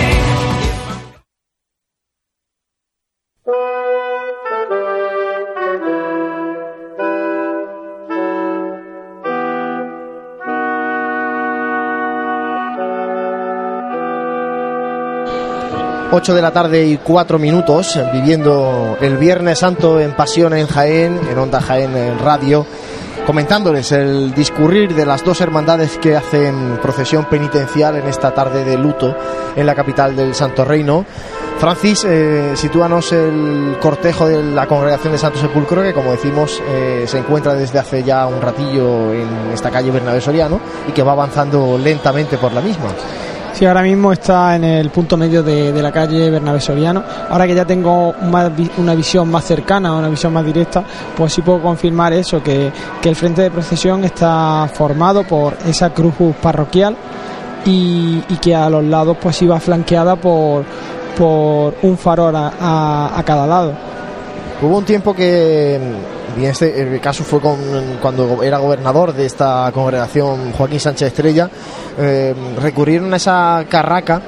8 de la tarde y 4 minutos, viviendo el Viernes Santo en Pasión en Jaén, en Onda Jaén en Radio, comentándoles el discurrir de las dos hermandades que hacen procesión penitencial en esta tarde de luto en la capital del Santo Reino. Francis, eh, sitúanos el cortejo de la congregación de Santo Sepulcro, que como decimos eh, se encuentra desde hace ya un ratillo en esta calle Bernabé Soriano y que va avanzando lentamente por la misma. Sí, ahora mismo está en el punto medio de, la calle Bernabé Soriano. Ahora que ya tengo una, visión más cercana, una visión más directa, pues sí puedo confirmar eso, que, el frente de procesión está formado por esa cruz parroquial y, que a los lados pues iba flanqueada por, por un farol a cada lado. Hubo un tiempo que y este el caso fue con, cuando era gobernador de esta congregación Joaquín Sánchez Estrella, eh, recurrieron a esa carraca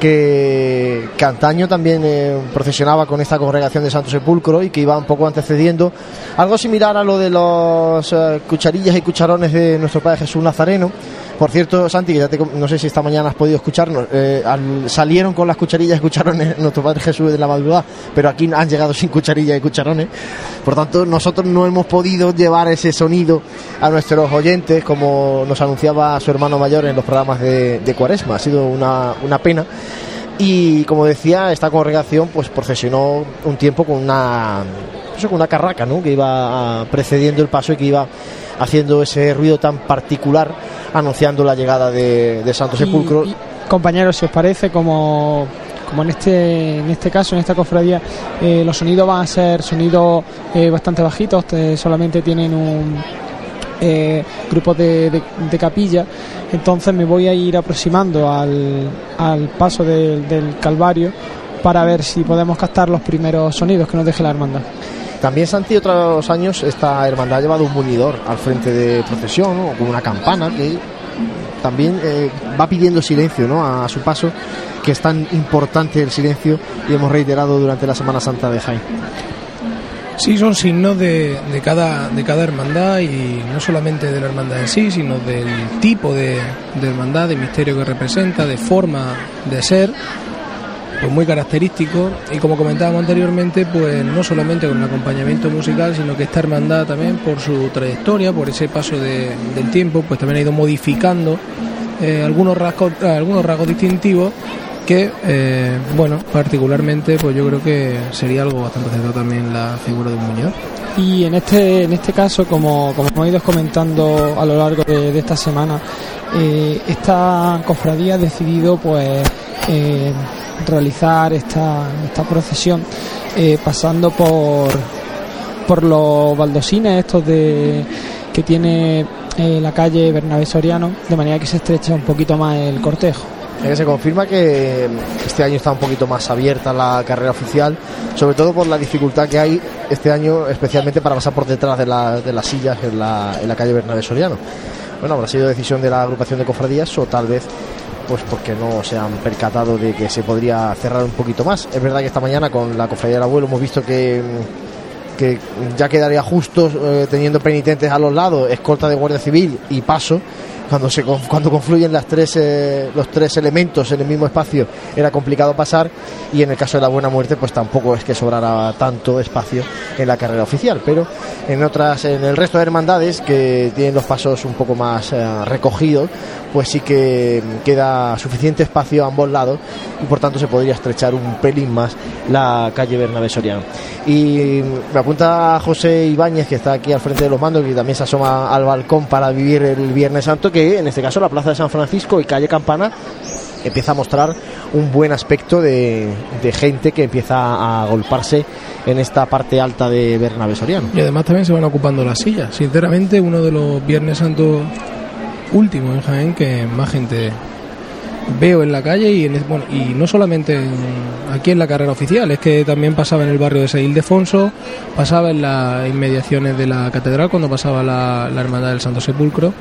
que, que antaño también eh, procesionaba con esta congregación de Santo Sepulcro y que iba un poco antecediendo, algo similar a lo de los eh, cucharillas y cucharones de nuestro Padre Jesús Nazareno, por cierto, Santi, que ya te, no sé si esta mañana has podido escucharnos, eh, salieron con las cucharillas y cucharones nuestro Padre Jesús de la madrugada, pero aquí han llegado sin cucharillas y cucharones. Por tanto, nosotros no hemos podido llevar ese sonido a nuestros oyentes, como nos anunciaba su hermano mayor en los programas de, Cuaresma. Ha sido una, una pena. Y como decía, esta congregación pues procesionó un tiempo con una, pues, con una carraca, ¿no? Que iba precediendo el paso y que iba haciendo ese ruido tan particular anunciando la llegada de, Santo Sepulcro. compañeros, si os parece, como como en este en este caso en esta cofradía eh, los sonidos van a ser sonidos eh, bastante bajitos solamente tienen un eh, grupo de, capilla entonces me voy a ir aproximando al, al paso del Calvario para ver si podemos captar los primeros sonidos que nos deje la hermandad también Santi otros años esta hermandad ha llevado un munidor al frente de procesión, ¿no? con una campana que también eh, va pidiendo silencio ¿no? a, su paso, que es tan importante el silencio y hemos reiterado durante la Semana Santa de Jaén. Sí, son signos de, de, cada, de cada hermandad y no solamente de la hermandad en sí, sino del tipo de, de hermandad, de misterio que representa, de forma de ser pues muy característico y como comentábamos anteriormente, pues no solamente con el acompañamiento musical, sino que esta hermandad también por su trayectoria, por ese paso del tiempo, pues también ha ido modificando eh, algunos rasgos, algunos rasgos distintivos que, eh, bueno, particularmente, pues yo creo que sería algo bastante acertado también la figura de un Muñoz. Y en este, en este caso, como, como hemos ido comentando a lo largo de, esta semana, eh, esta cofradía ha decidido pues eh, realizar esta, esta procesión eh, pasando por, por los baldosines estos de que tiene la calle Bernabé Soriano, de manera que se estrecha un poquito más el cortejo se confirma que este año está un poquito más abierta la carrera oficial, sobre todo por la dificultad que hay este año, especialmente para pasar por detrás de, de las sillas en la, en la calle Bernabé Soriano. Bueno, habrá sido decisión de la agrupación de cofradías o tal vez pues porque no se han percatado de que se podría cerrar un poquito más. Es verdad que esta mañana con la cofradía del abuelo hemos visto que que ya quedaría justo eh, teniendo penitentes a los lados, escolta de Guardia Civil y paso, cuando se cuando confluyen las tres eh, los tres elementos en el mismo espacio era complicado pasar y en el caso de la buena muerte pues tampoco es que sobrara tanto espacio en la carrera oficial pero en otras en el resto de hermandades que tienen los pasos un poco más eh, recogidos pues sí que queda suficiente espacio a ambos lados y por tanto se podría estrechar un pelín más la calle Bernabé Soriano. Y me apunta José Ibáñez que está aquí al frente de los mandos y también se asoma al balcón para vivir el Viernes Santo que en este caso la Plaza de San Francisco y calle Campana empieza a mostrar un buen aspecto de, gente que empieza a agolparse en esta parte alta de Bernabé Soriano. Y además también se van ocupando las sillas. Sinceramente, uno de los Viernes Santos últimos en Jaén que más gente veo en la calle y, en, no solamente aquí en la carrera oficial, es que también pasaba en el barrio de San Ildefonso, pasaba en las inmediaciones de la catedral cuando pasaba la Hermandad del Santo Sepulcro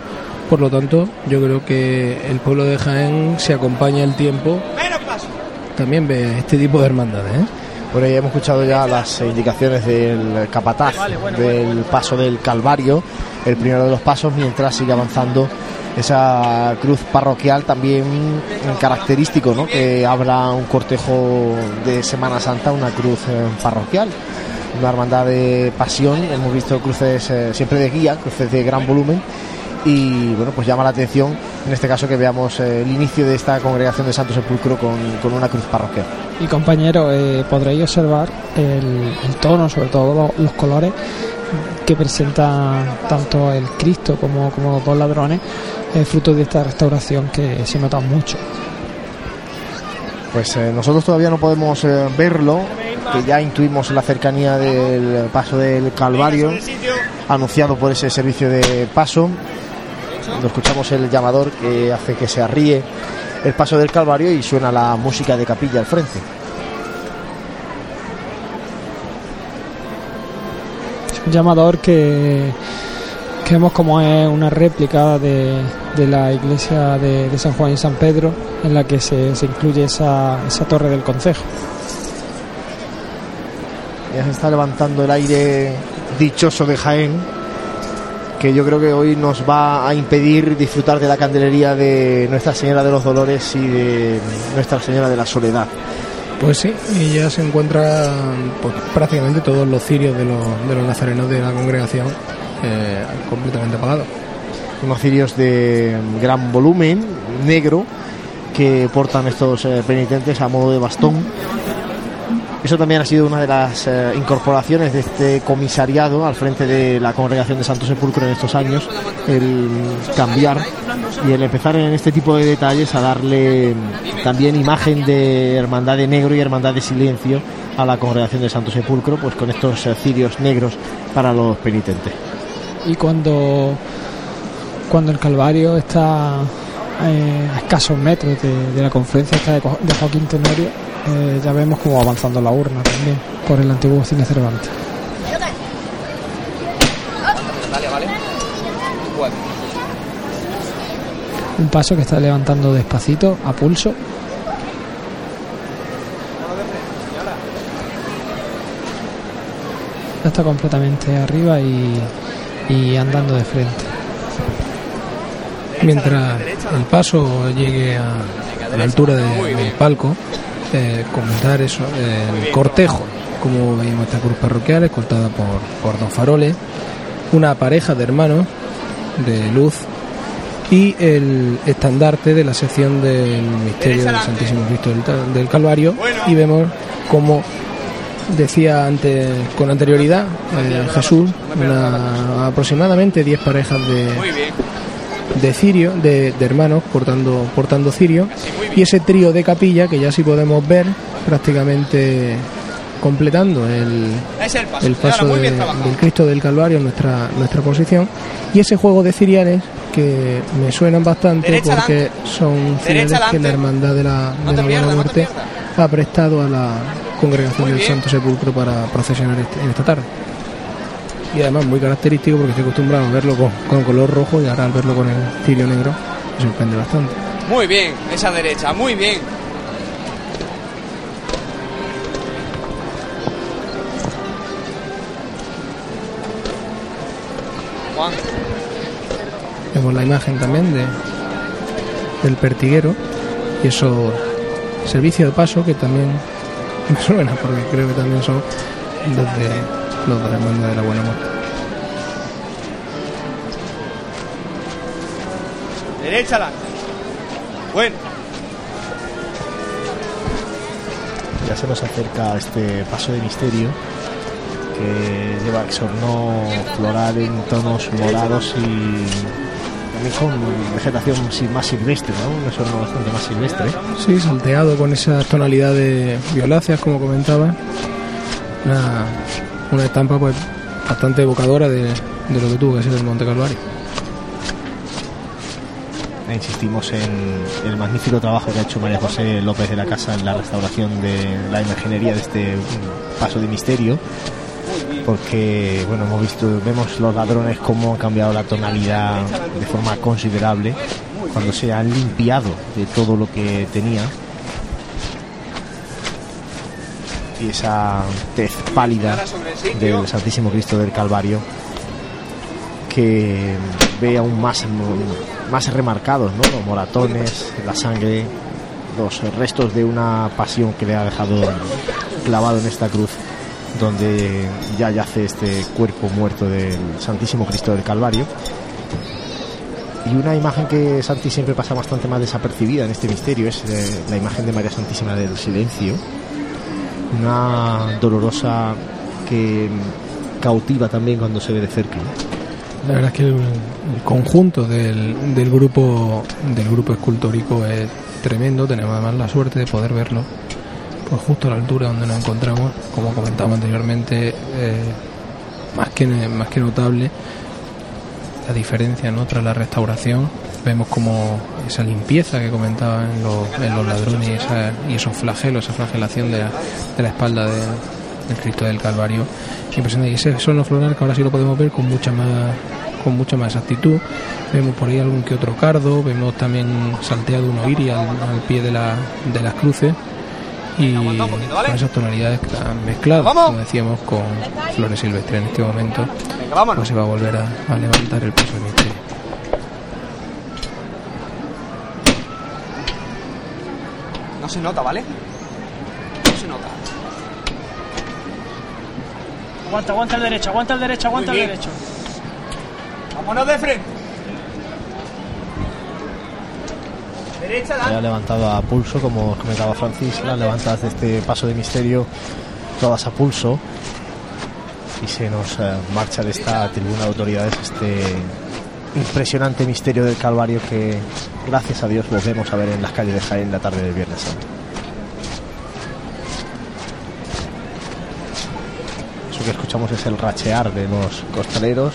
por lo tanto, yo creo que el pueblo de Jaén se acompaña el tiempo. También ve este tipo de hermandades. ¿eh? Por ahí hemos escuchado ya las indicaciones del capataz del paso del Calvario, el primero de los pasos, mientras sigue avanzando esa cruz parroquial también característico, ¿no? que habla un cortejo de Semana Santa, una cruz eh, parroquial, una hermandad de pasión. Hemos visto cruces eh, siempre de guía, cruces de gran volumen y bueno, pues llama la atención en este caso que veamos eh, el inicio de esta congregación de Santo Sepulcro con, una cruz parroquial. Y compañero, eh, podréis observar el, tono, sobre todo los, colores que presenta tanto el Cristo como, como los dos ladrones, eh, fruto de esta restauración que se nota mucho. Pues eh, nosotros todavía no podemos verlo, que ya intuimos la cercanía del paso del Calvario, anunciado por ese servicio de paso cuando escuchamos el llamador que hace que se arríe el paso del Calvario y suena la música de capilla al frente. un llamador que, que vemos como es una réplica de, de la iglesia de, San Juan y San Pedro, en la que se, se incluye esa, esa torre del concejo. Ya se está levantando el aire dichoso de Jaén que yo creo que hoy nos va a impedir disfrutar de la candelería de Nuestra Señora de los Dolores y de Nuestra Señora de la Soledad. Pues sí, y ya se encuentran pues, prácticamente todos los cirios de los, de los nazarenos de la congregación eh, completamente apagados. Unos cirios de gran volumen, negro, que portan estos eh, penitentes a modo de bastón eso también ha sido una de las eh, incorporaciones de este comisariado al frente de la congregación de Santo Sepulcro en estos años, el cambiar y el empezar en este tipo de detalles a darle también imagen de hermandad de negro y hermandad de silencio a la congregación de Santo Sepulcro, pues con estos eh, cirios negros para los penitentes. Y cuando, cuando el Calvario está eh, a escasos metros de, la conferencia de, de Joaquín Tenorio, eh, ya vemos como avanzando la urna también por el antiguo cine Cervantes. Un paso que está levantando despacito, a pulso. Ya está completamente arriba y, andando de frente. Mientras el paso llegue a, la altura del palco, eh, comentar eso, el cortejo, como veíamos esta cruz parroquial, escoltada por, por dos faroles, una pareja de hermanos de luz y el estandarte de la sección del misterio del Santísimo Cristo del, del Calvario. Y vemos como decía antes con anterioridad eh, Jesús una, aproximadamente 10 parejas de de cirio de, de hermanos portando portando cirio y ese trío de capilla que ya sí podemos ver prácticamente completando el, el paso de- del Cristo del Calvario en nuestra, nuestra posición y ese juego de ciriales que me suenan bastante Derecha porque son ciriales que la. Hermandad de la, No de te la pierdas, no Muerte ha prestado a la congregación del. Santo Sepulcro para procesionar este- en esta tarde. Y además muy característico porque estoy acostumbrado a verlo con, con color rojo y ahora al verlo con el cirio negro me sorprende bastante. Muy bien, esa derecha, muy bien. Juan. Vemos la imagen también de del pertiguero y eso servicio de paso que también me suena porque creo que también son los de la Hermandad de la Buena Muerte. Derecha adelante. Bueno. Ya se nos acerca este paso de misterio que lleva exorno floral en tonos morados y también con vegetación sí, más silvestre, ¿no? Un exorno bastante más silvestre. Sí, salteado con esas tonalidades violáceas como comentaba. Una, una estampa pues bastante evocadora de, de lo que tuvo que ser el Monte Calvario. Insistimos en el magnífico trabajo que ha hecho María José López de la Casa en la restauración de la imaginería de este paso de misterio. Porque, bueno, hemos visto, vemos los ladrones cómo han cambiado la tonalidad de forma considerable cuando se han limpiado de todo lo que tenía. Y esa tez pálida del Santísimo Cristo del Calvario que ve aún más, más remarcados ¿no? los moratones, la sangre, los restos de una pasión que le ha dejado clavado en esta cruz donde ya yace este cuerpo muerto del Santísimo Cristo del Calvario. Y una imagen que Santi siempre pasa bastante más desapercibida en este misterio es eh, la imagen de María Santísima del Silencio, una dolorosa que cautiva también cuando se ve de cerca. La verdad es que el, el conjunto del, del grupo del grupo escultórico es tremendo. Tenemos además la suerte de poder verlo pues justo a la altura donde nos encontramos, como comentaba anteriormente, eh, más que más que notable la diferencia ¿no? tras la restauración. Vemos como esa limpieza que comentaba en los, en los ladrones y, esa- y esos flagelos, esa flagelación de la, de la espalda de- del Cristo del Calvario. Impresionante. Y ese sono floral que ahora sí lo podemos ver con mucha más con mucha más exactitud. Vemos por ahí algún que otro cardo, vemos también salteado un oiri al, al pie de, la, de las cruces y con esas tonalidades que están mezcladas, como decíamos, con flores silvestres en este momento. Pues se va a volver a, a levantar el paso misterio. No se nota, ¿vale? No se nota. Aguanta, aguanta el derecho, aguanta el derecho, aguanta el derecho. Vámonos de frente. Derecha Se ha levantado a pulso, como os comentaba Francis, las levantadas de este paso de misterio, todas a pulso. Y se nos eh, marcha de esta tribuna de autoridades este impresionante misterio del Calvario que, gracias a Dios, volvemos a ver en las calles de Jaén la tarde del Viernes Santo. Eso que escuchamos es el rachear de los costaleros.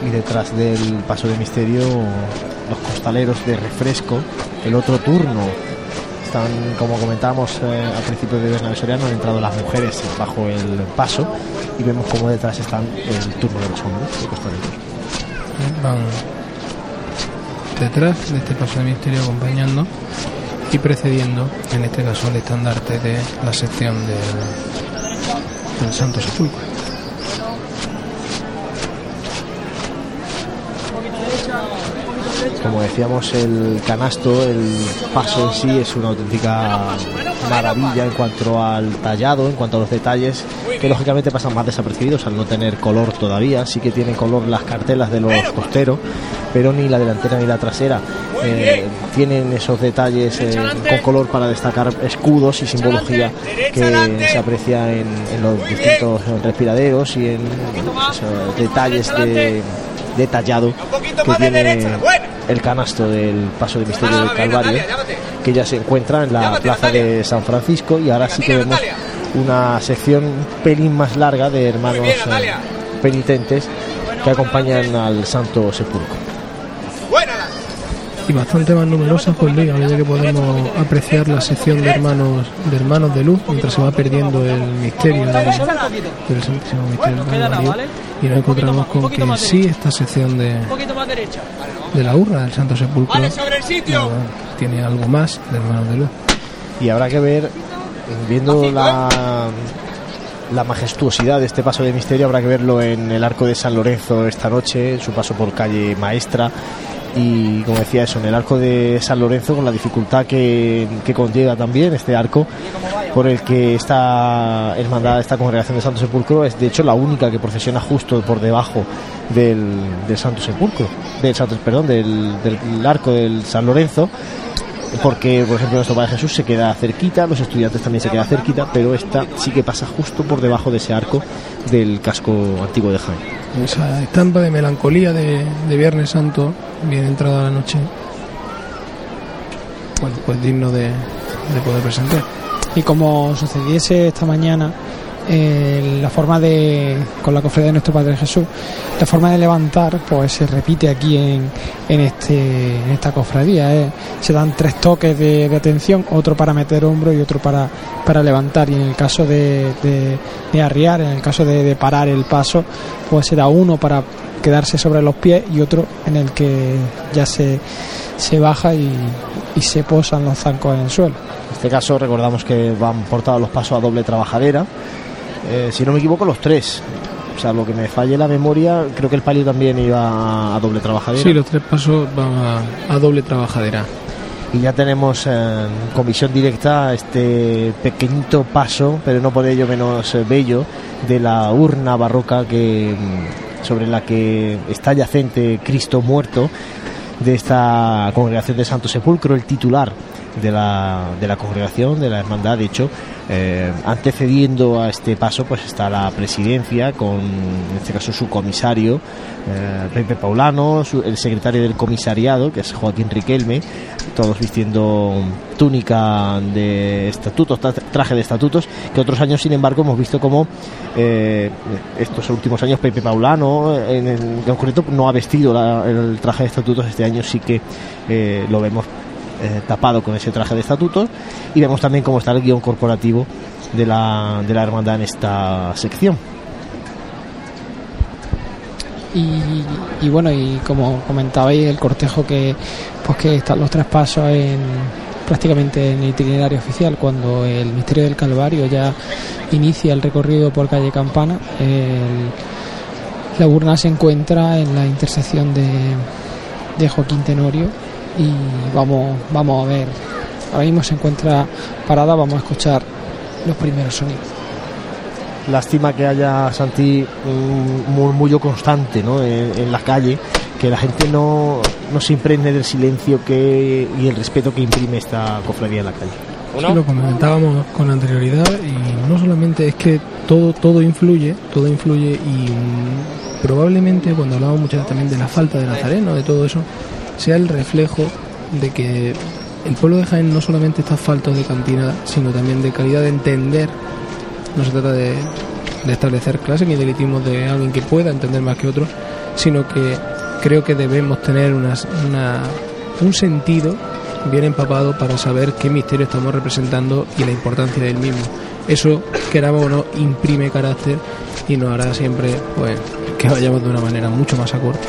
y detrás del paso de misterio los costaleros de refresco el otro turno están como comentábamos eh, al principio de Bernabé Soriano han entrado las mujeres bajo el paso y vemos como detrás están el turno de los hombres de costaleros van detrás de este paso de misterio acompañando y precediendo, en este caso, el estandarte de la sección del, del Santo Sepulcro. Un poquito derecha, un poquito Como decíamos, el canasto, el paso en sí es una auténtica maravilla en cuanto al tallado, en cuanto a los detalles, que lógicamente pasan más desapercibidos al no tener color todavía. Sí que tienen color las cartelas de los costeros, pero ni la delantera ni la trasera eh, tienen esos detalles eh, con color para destacar escudos y simbología que se aprecia en, en los distintos respiraderos y en esos detalles de detallado que tiene el canasto del paso de misterio del Calvario, que ya se encuentra en la plaza de San Francisco y ahora sí que vemos una sección un pelín más larga de hermanos eh, penitentes que acompañan al Santo Sepulcro. Y bastante más numerosas pues Liga, a medida que podemos apreciar la sección de hermanos de hermanos de luz mientras se va perdiendo el misterio del, del Santísimo Misterio del Calvario y nos encontramos con que sí esta sección de, de la urna del Santo Sepulcro tiene algo más de hermanos de luz. Y habrá que ver viendo la la majestuosidad de este paso de misterio habrá que verlo en el arco de San Lorenzo esta noche, en su paso por calle Maestra y como decía eso, en el arco de San Lorenzo con la dificultad que, que conlleva también este arco por el que esta hermandad, esta congregación de Santo Sepulcro es de hecho la única que procesiona justo por debajo del, del Santo Sepulcro, del Santo, perdón, del, del arco del San Lorenzo porque por ejemplo nuestro Padre Jesús se queda cerquita, los estudiantes también se quedan cerquita, pero esta sí que pasa justo por debajo de ese arco del casco antiguo de Jaén. esa estampa de melancolía de, de Viernes Santo bien entrada la noche pues, pues digno de, de poder presentar y como sucediese esta mañana eh, la forma de con la cofradía de nuestro Padre Jesús la forma de levantar pues se repite aquí en, en este en esta cofradía eh. se dan tres toques de, de atención otro para meter hombro y otro para, para levantar y en el caso de, de, arriar en el caso de, de parar el paso pues se da uno para quedarse sobre los pies y otro en el que ya se, se baja y, y se posan los zancos en el suelo En este caso recordamos que van portados los pasos a doble trabajadera. Eh, si no me equivoco, los tres. O sea, lo que me falle la memoria, creo que el palio también iba a doble trabajadera. sí los tres pasos van a, a doble trabajadera Y ya tenemos en comisión directa este pequeñito paso, pero no por ello menos eh, bello, de la urna barroca que mm, sobre la que está yacente Cristo muerto de esta congregación de Santo Sepulcro, el titular de la, de la congregación, de la hermandad, de hecho, eh, antecediendo a este paso pues está la presidencia con en este caso su comisario eh, Pepe Paulano su- el secretario del comisariado que es Joaquín Riquelme todos vistiendo túnica de estatutos tra- traje de estatutos que otros años sin embargo hemos visto como eh, estos últimos años Pepe Paulano en, concreto no ha vestido la- el traje de estatutos. Este año sí que lo vemos eh, tapado con ese traje de estatutos y vemos también cómo está el guion corporativo de la, de la hermandad en esta sección. y, bueno y como comentabais el cortejo que pues que están los tres pasos en prácticamente en el itinerario oficial cuando el misterio del Calvario ya inicia el recorrido por calle Campana el- la urna se encuentra en la intersección de, de Joaquín Tenorio y vamos vamos a ver ahora mismo se encuentra parada vamos a escuchar los primeros sonidos Lástima que haya Santi un murmullo constante ¿no? en, en la calle, que la gente no, no se impregne del silencio que, y el respeto que imprime esta cofradía en la calle. Sí, lo comentábamos con anterioridad y no solamente es que todo todo influye, todo influye y probablemente cuando hablamos muchas veces también de la falta de Nazareno, de todo eso, sea el reflejo de que el pueblo de Jaén no solamente está falto de cantina, sino también de calidad de entender. No se trata de, de establecer clases ni de de alguien que pueda entender más que otro, sino que creo que debemos tener una, un sentido bien empapado para saber qué misterio estamos representando y la importancia del mismo. Eso, queramos o no, imprime carácter y nos hará siempre pues, que vayamos de una manera mucho más acorde.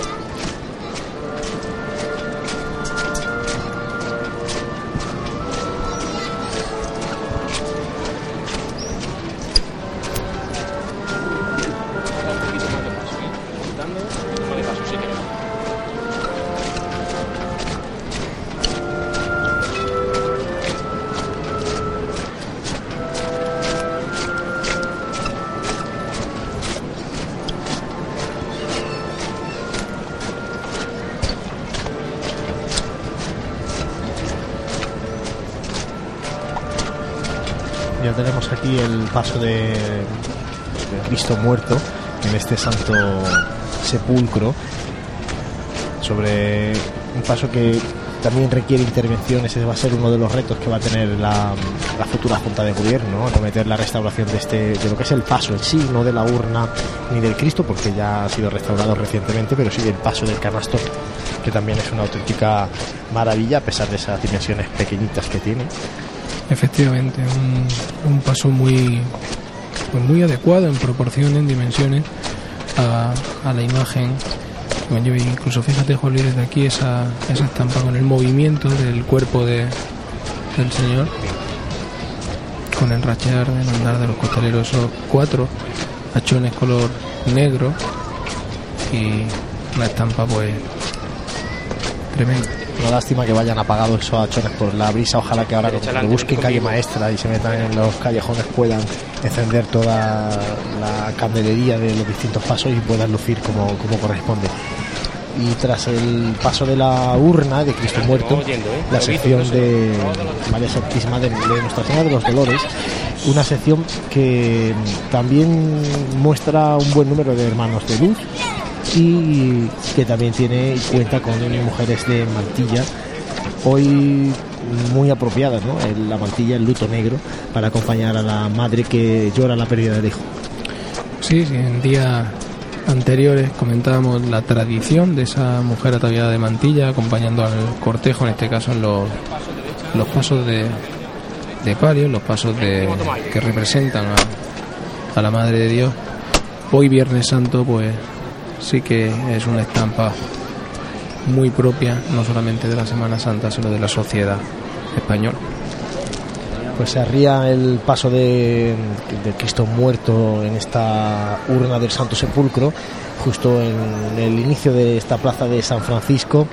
El paso de, Cristo muerto en este santo sepulcro sobre un paso que también requiere intervención. Ese va a ser uno de los retos que va a tener la, la futura Junta de Gobierno, acometer la restauración de, este, de lo que es el paso en sí, no de la urna ni del Cristo, porque ya ha sido restaurado recientemente, pero sí del paso del canasto, que también es una auténtica maravilla, a pesar de esas dimensiones pequeñitas que tiene. Efectivamente, un, un paso muy, pues muy adecuado en proporción, en dimensiones a, a la imagen. Bueno, yo incluso fíjate, Juan Luis, desde aquí esa, esa estampa con el movimiento del cuerpo de, del Señor, con el rachar del andar de los costaleros, esos cuatro hachones color negro y una estampa pues tremenda. Una lástima que vayan apagados esos hachones por la brisa. Ojalá que ahora cuando busquen calle maestra y se metan en los callejones puedan encender toda la candelería de los distintos pasos y puedan lucir como, como corresponde. Y tras el paso de la urna de Cristo Muerto, la sección de María Santísima de, de Nuestra Señora de los Dolores, una sección que también muestra un buen número de hermanos de luz y que también tiene cuenta con mujeres de mantilla hoy muy apropiadas ¿no? La mantilla el luto negro para acompañar a la madre que llora la pérdida del hijo Sí, sí, en días anteriores comentábamos la tradición de esa mujer ataviada de mantilla acompañando al cortejo, en este caso en los, los pasos de, de los pasos de, que representan a, a la Madre de Dios. Hoy Viernes Santo, pues sí que es una estampa muy propia, no solamente de la Semana Santa, sino de la sociedad española. pues se arría el paso de, Cristo muerto en esta urna del Santo Sepulcro, justo en el inicio de esta plaza de San Francisco.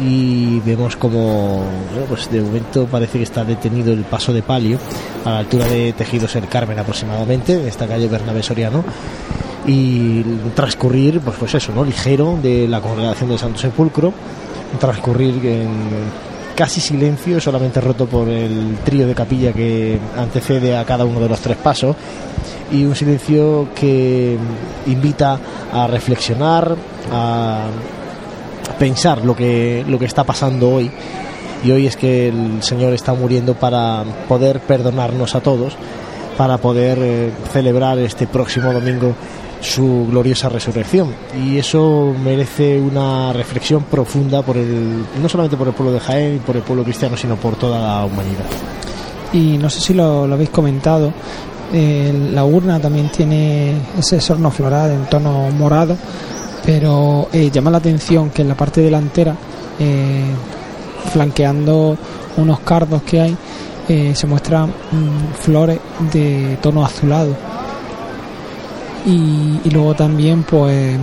Y vemos como, pues de momento parece que está detenido el paso de palio a la altura de Tejidos el Carmen aproximadamente, en esta calle Bernabé Soriano. Y transcurrir, pues, pues eso, ¿no? Ligero de la congregación del Santo Sepulcro, transcurrir en, casi silencio, solamente roto por el trío de capilla que antecede a cada uno de los tres pasos y un silencio que invita a reflexionar, a pensar lo que, lo que está pasando hoy. Y hoy es que el Señor está muriendo para poder perdonarnos a todos, para poder eh, celebrar este próximo domingo su gloriosa resurrección. Y eso merece una reflexión profunda por el no solamente por el pueblo de Jaén y por el pueblo cristiano sino por toda la humanidad. Y no sé si lo, habéis comentado eh, la urna también tiene ese sorno floral en tono morado pero eh, llama la atención que en la parte delantera flanqueando unos cardos que hay eh, se muestran mm, flores de tono azulado y, luego también pues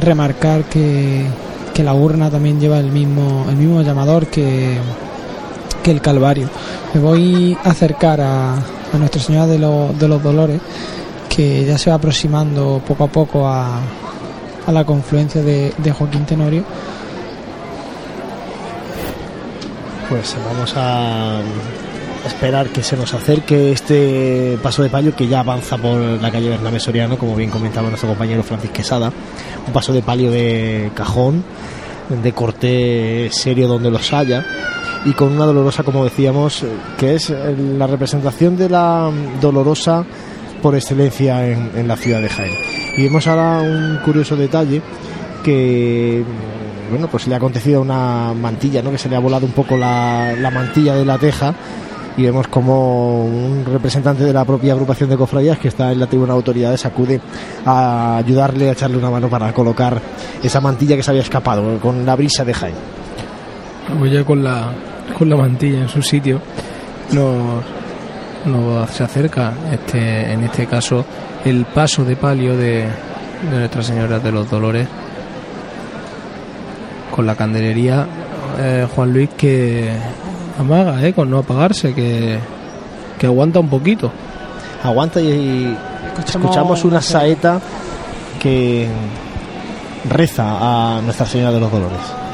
remarcar que, que la urna también lleva el mismo el mismo llamador que, que el Calvario. Me voy a acercar a, a Nuestra Señora de, de los Dolores, que ya se va aproximando poco a poco a, a la confluencia de, de Joaquín Tenorio. pues vamos a esperar que se nos acerque este paso de palio que ya avanza por la calle Bernabé Soriano, como bien comentaba nuestro compañero Francis Quesada, un paso de palio de cajón, de corte serio donde los haya, y con una dolorosa, como decíamos, que es la representación de la dolorosa por excelencia en, en la ciudad de Jaén. Y vemos ahora un curioso detalle que bueno, pues le ha acontecido una mantilla, ¿no? Que se le ha volado un poco la mantilla de la teja y vemos como un representante de la propia agrupación de cofradías que está en la tribuna de autoridades acude a ayudarle a echarle una mano para colocar esa mantilla que se había escapado con la brisa de Jaén. Pues ya con la, con la mantilla en su sitio nos, se acerca este, en este caso el paso de palio de, de Nuestra Señora de los Dolores con la candelería eh, Juan Luis que amaga eh, con no apagarse, que, que aguanta un poquito. Aguanta y, escuchamos, una saeta que reza a Nuestra Señora de los Dolores.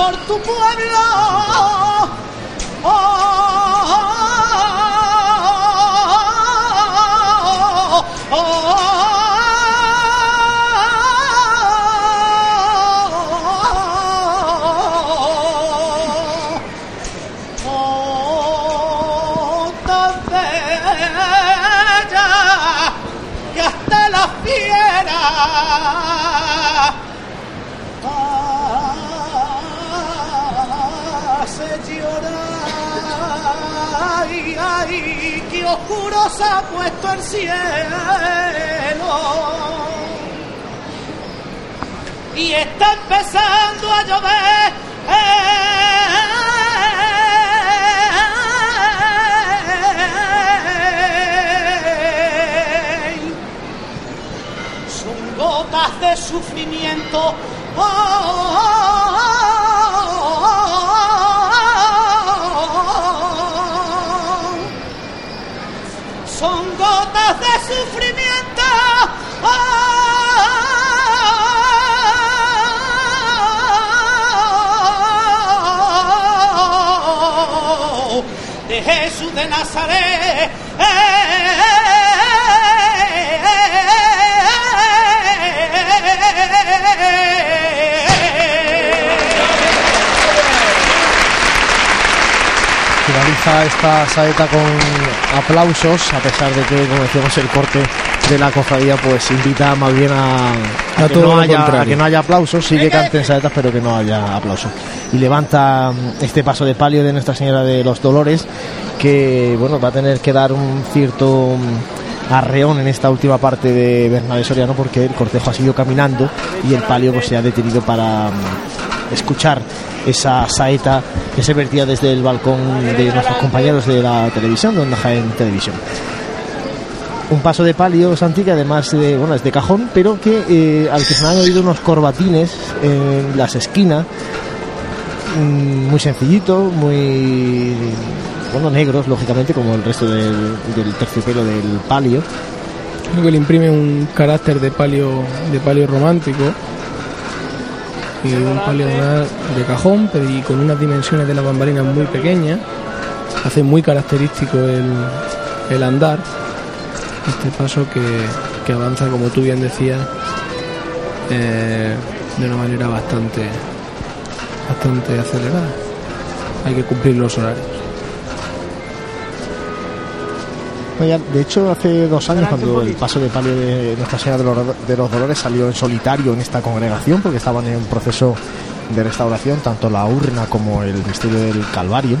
Por tu pueblo. Oscuro se ha puesto el cielo. Y está empezando a llover. Son gotas de sufrimiento. Sufrimiento. De Jesús de Nazaret. Finaliza esta saeta con aplausos, a pesar de que, como decíamos, el corte de la cofradía pues invita más bien a, A que, todo no haya, contrario. a que no haya aplausos, sí que canten saetas, pero que no haya aplausos. Y levanta mm, este paso de palio de Nuestra Señora de los Dolores, que bueno va a tener que dar un cierto mm, arreón en esta última parte de Bernabé Soriano, porque el cortejo ha seguido caminando y el palio pues, se ha detenido para mm, escuchar esa saeta que se vertía desde el balcón de nuestros compañeros de la televisión, de Onda Jaén Televisión. Un paso de palio, Santi, que además de, bueno, es de cajón, pero que eh, al que se han oído unos corbatines en las esquinas, mm, muy sencillito, muy bueno, negros, lógicamente, como el resto del, terciopelo del palio. Creo que le imprime un carácter de palio, de palio romántico y un además de cajón, pero y con unas dimensiones de la bambalina muy pequeñas. Hace muy característico el, el andar. Este paso que, que avanza, como tú bien decías, eh, de una manera bastante, bastante acelerada. Hay que cumplir los horarios. No, ya, de hecho, hace dos años, cuando el paso de palio de Nuestra Señora de los, de los Dolores salió en solitario en esta congregación, porque estaban en un proceso de restauración, tanto la urna como el misterio del Calvario,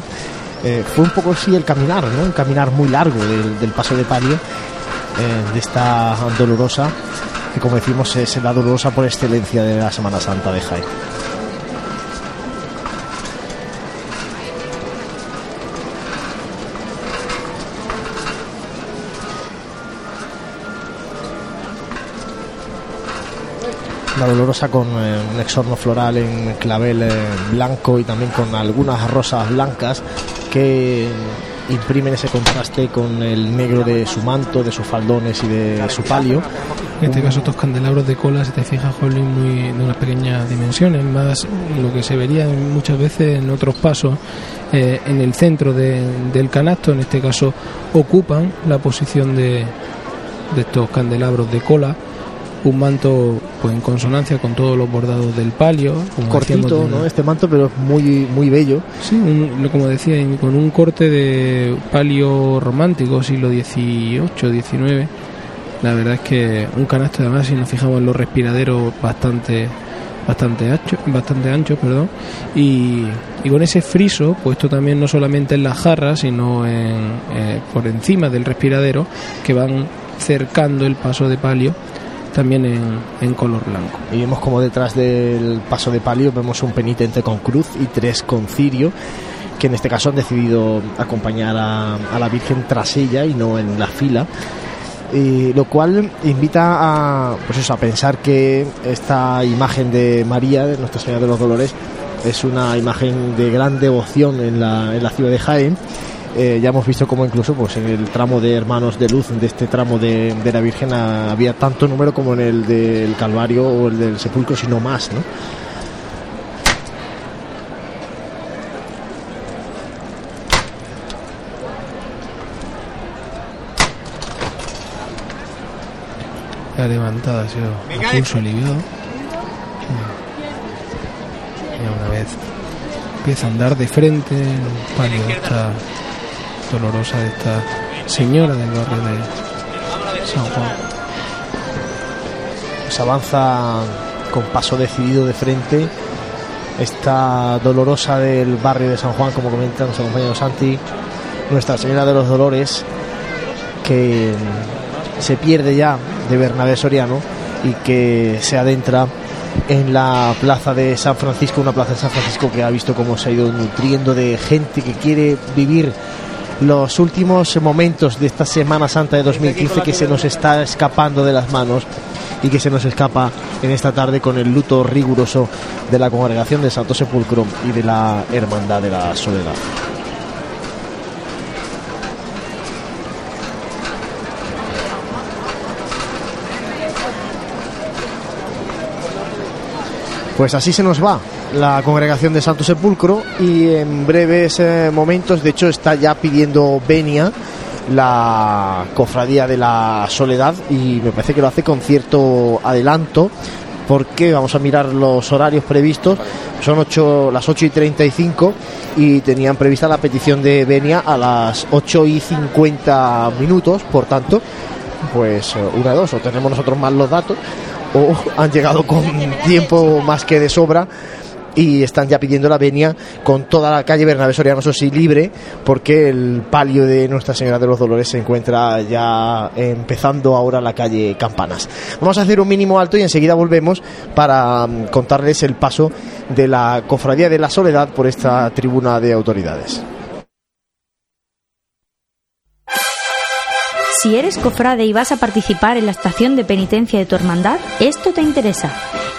eh, fue un poco así el caminar, ¿no? un caminar muy largo del, del paso de palio, eh, de esta dolorosa, que como decimos es la dolorosa por excelencia de la Semana Santa de Jaén. La dolorosa con eh, un exorno floral en clavel eh, blanco y también con algunas rosas blancas que imprimen ese contraste con el negro de su manto, de sus faldones y de su palio. En este caso, estos candelabros de cola, si te fijas, Jolín, muy de unas pequeñas dimensiones, más lo que se vería muchas veces en otros pasos, eh, en el centro de- del canasto, en este caso, ocupan la posición de, de estos candelabros de cola. Un manto pues en consonancia con todos los bordados del palio, como Cortito, ¿no? Este manto, pero muy, muy bello. Sí, un- como decía, con un corte de palio romántico, siglo XVIII, XIX. La verdad es que un canasto, además, si nos fijamos en los respiraderos, bastante bastante ancho, bastante ancho, perdón, y, y con ese friso puesto también no solamente en las jarras, sino en, eh, por encima del respiradero, que van cercando el paso de palio también en, en color blanco. Y vemos como detrás del paso de palio vemos un penitente con cruz y tres con cirio, que en este caso han decidido acompañar a, a la Virgen tras ella y no en la fila. Y lo cual invita a, pues eso, a pensar que esta imagen de María, de Nuestra Señora de los Dolores, es una imagen de gran devoción en la, en la ciudad de Jaén. Eh, ya hemos visto como incluso pues en el tramo de Hermanos de Luz, de este tramo de, de la Virgen, había tanto número como en el del Calvario o el del Sepulcro, sino más, ¿no? La levantada ha sido a pulso aliviado. Y una vez empieza a andar de frente el palio de esta dolorosa de esta señora del barrio de San Juan. Pues avanza con paso decidido de frente esta dolorosa del barrio de San Juan, como comenta nuestro compañero Santi, Nuestra Señora de los Dolores, que se pierde ya de Bernabé Soriano y que se adentra en la plaza de San Francisco, una plaza de San Francisco que ha visto cómo se ha ido nutriendo de gente que quiere vivir los últimos momentos de esta Semana Santa de 2015 que se nos está escapando de las manos y que se nos escapa en esta tarde con el luto riguroso de la congregación del Santo Sepulcro y de la Hermandad de la Soledad. Pues así se nos va la congregación de Santo Sepulcro y en breves eh, momentos, de hecho está ya pidiendo venia la cofradía de la Soledad y me parece que lo hace con cierto adelanto porque vamos a mirar los horarios previstos, son ocho, las 8 y 35 y tenían prevista la petición de venia a las 8 y 50 minutos, por tanto, pues eh, una de dos, o tenemos nosotros mal los datos o han llegado con tiempo más que de sobra y están ya pidiendo la venia con toda la calle Bernabé Soriano, eso sí, libre, porque el palio de Nuestra Señora de los Dolores se encuentra ya empezando ahora la calle Campanas. Vamos a hacer un mínimo alto y enseguida volvemos para mm, contarles el paso de la Cofradía de la Soledad por esta tribuna de autoridades. Si eres cofrade y vas a participar en la estación de penitencia de tu hermandad, esto te interesa.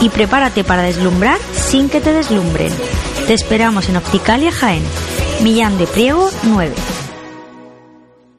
Y prepárate para deslumbrar sin que te deslumbren. Te esperamos en Opticalia Jaén. Millán de Priego 9.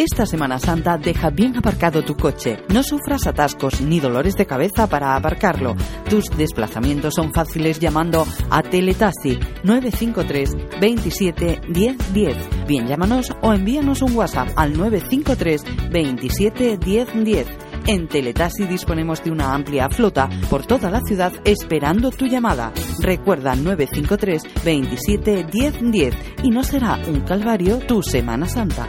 Esta Semana Santa deja bien aparcado tu coche. No sufras atascos ni dolores de cabeza para aparcarlo. Tus desplazamientos son fáciles llamando a Teletaxi 953 27 10 10. Bien, llámanos o envíanos un WhatsApp al 953 27 10 10. En Teletaxi disponemos de una amplia flota por toda la ciudad esperando tu llamada. Recuerda 953 27 10 10 y no será un calvario tu Semana Santa.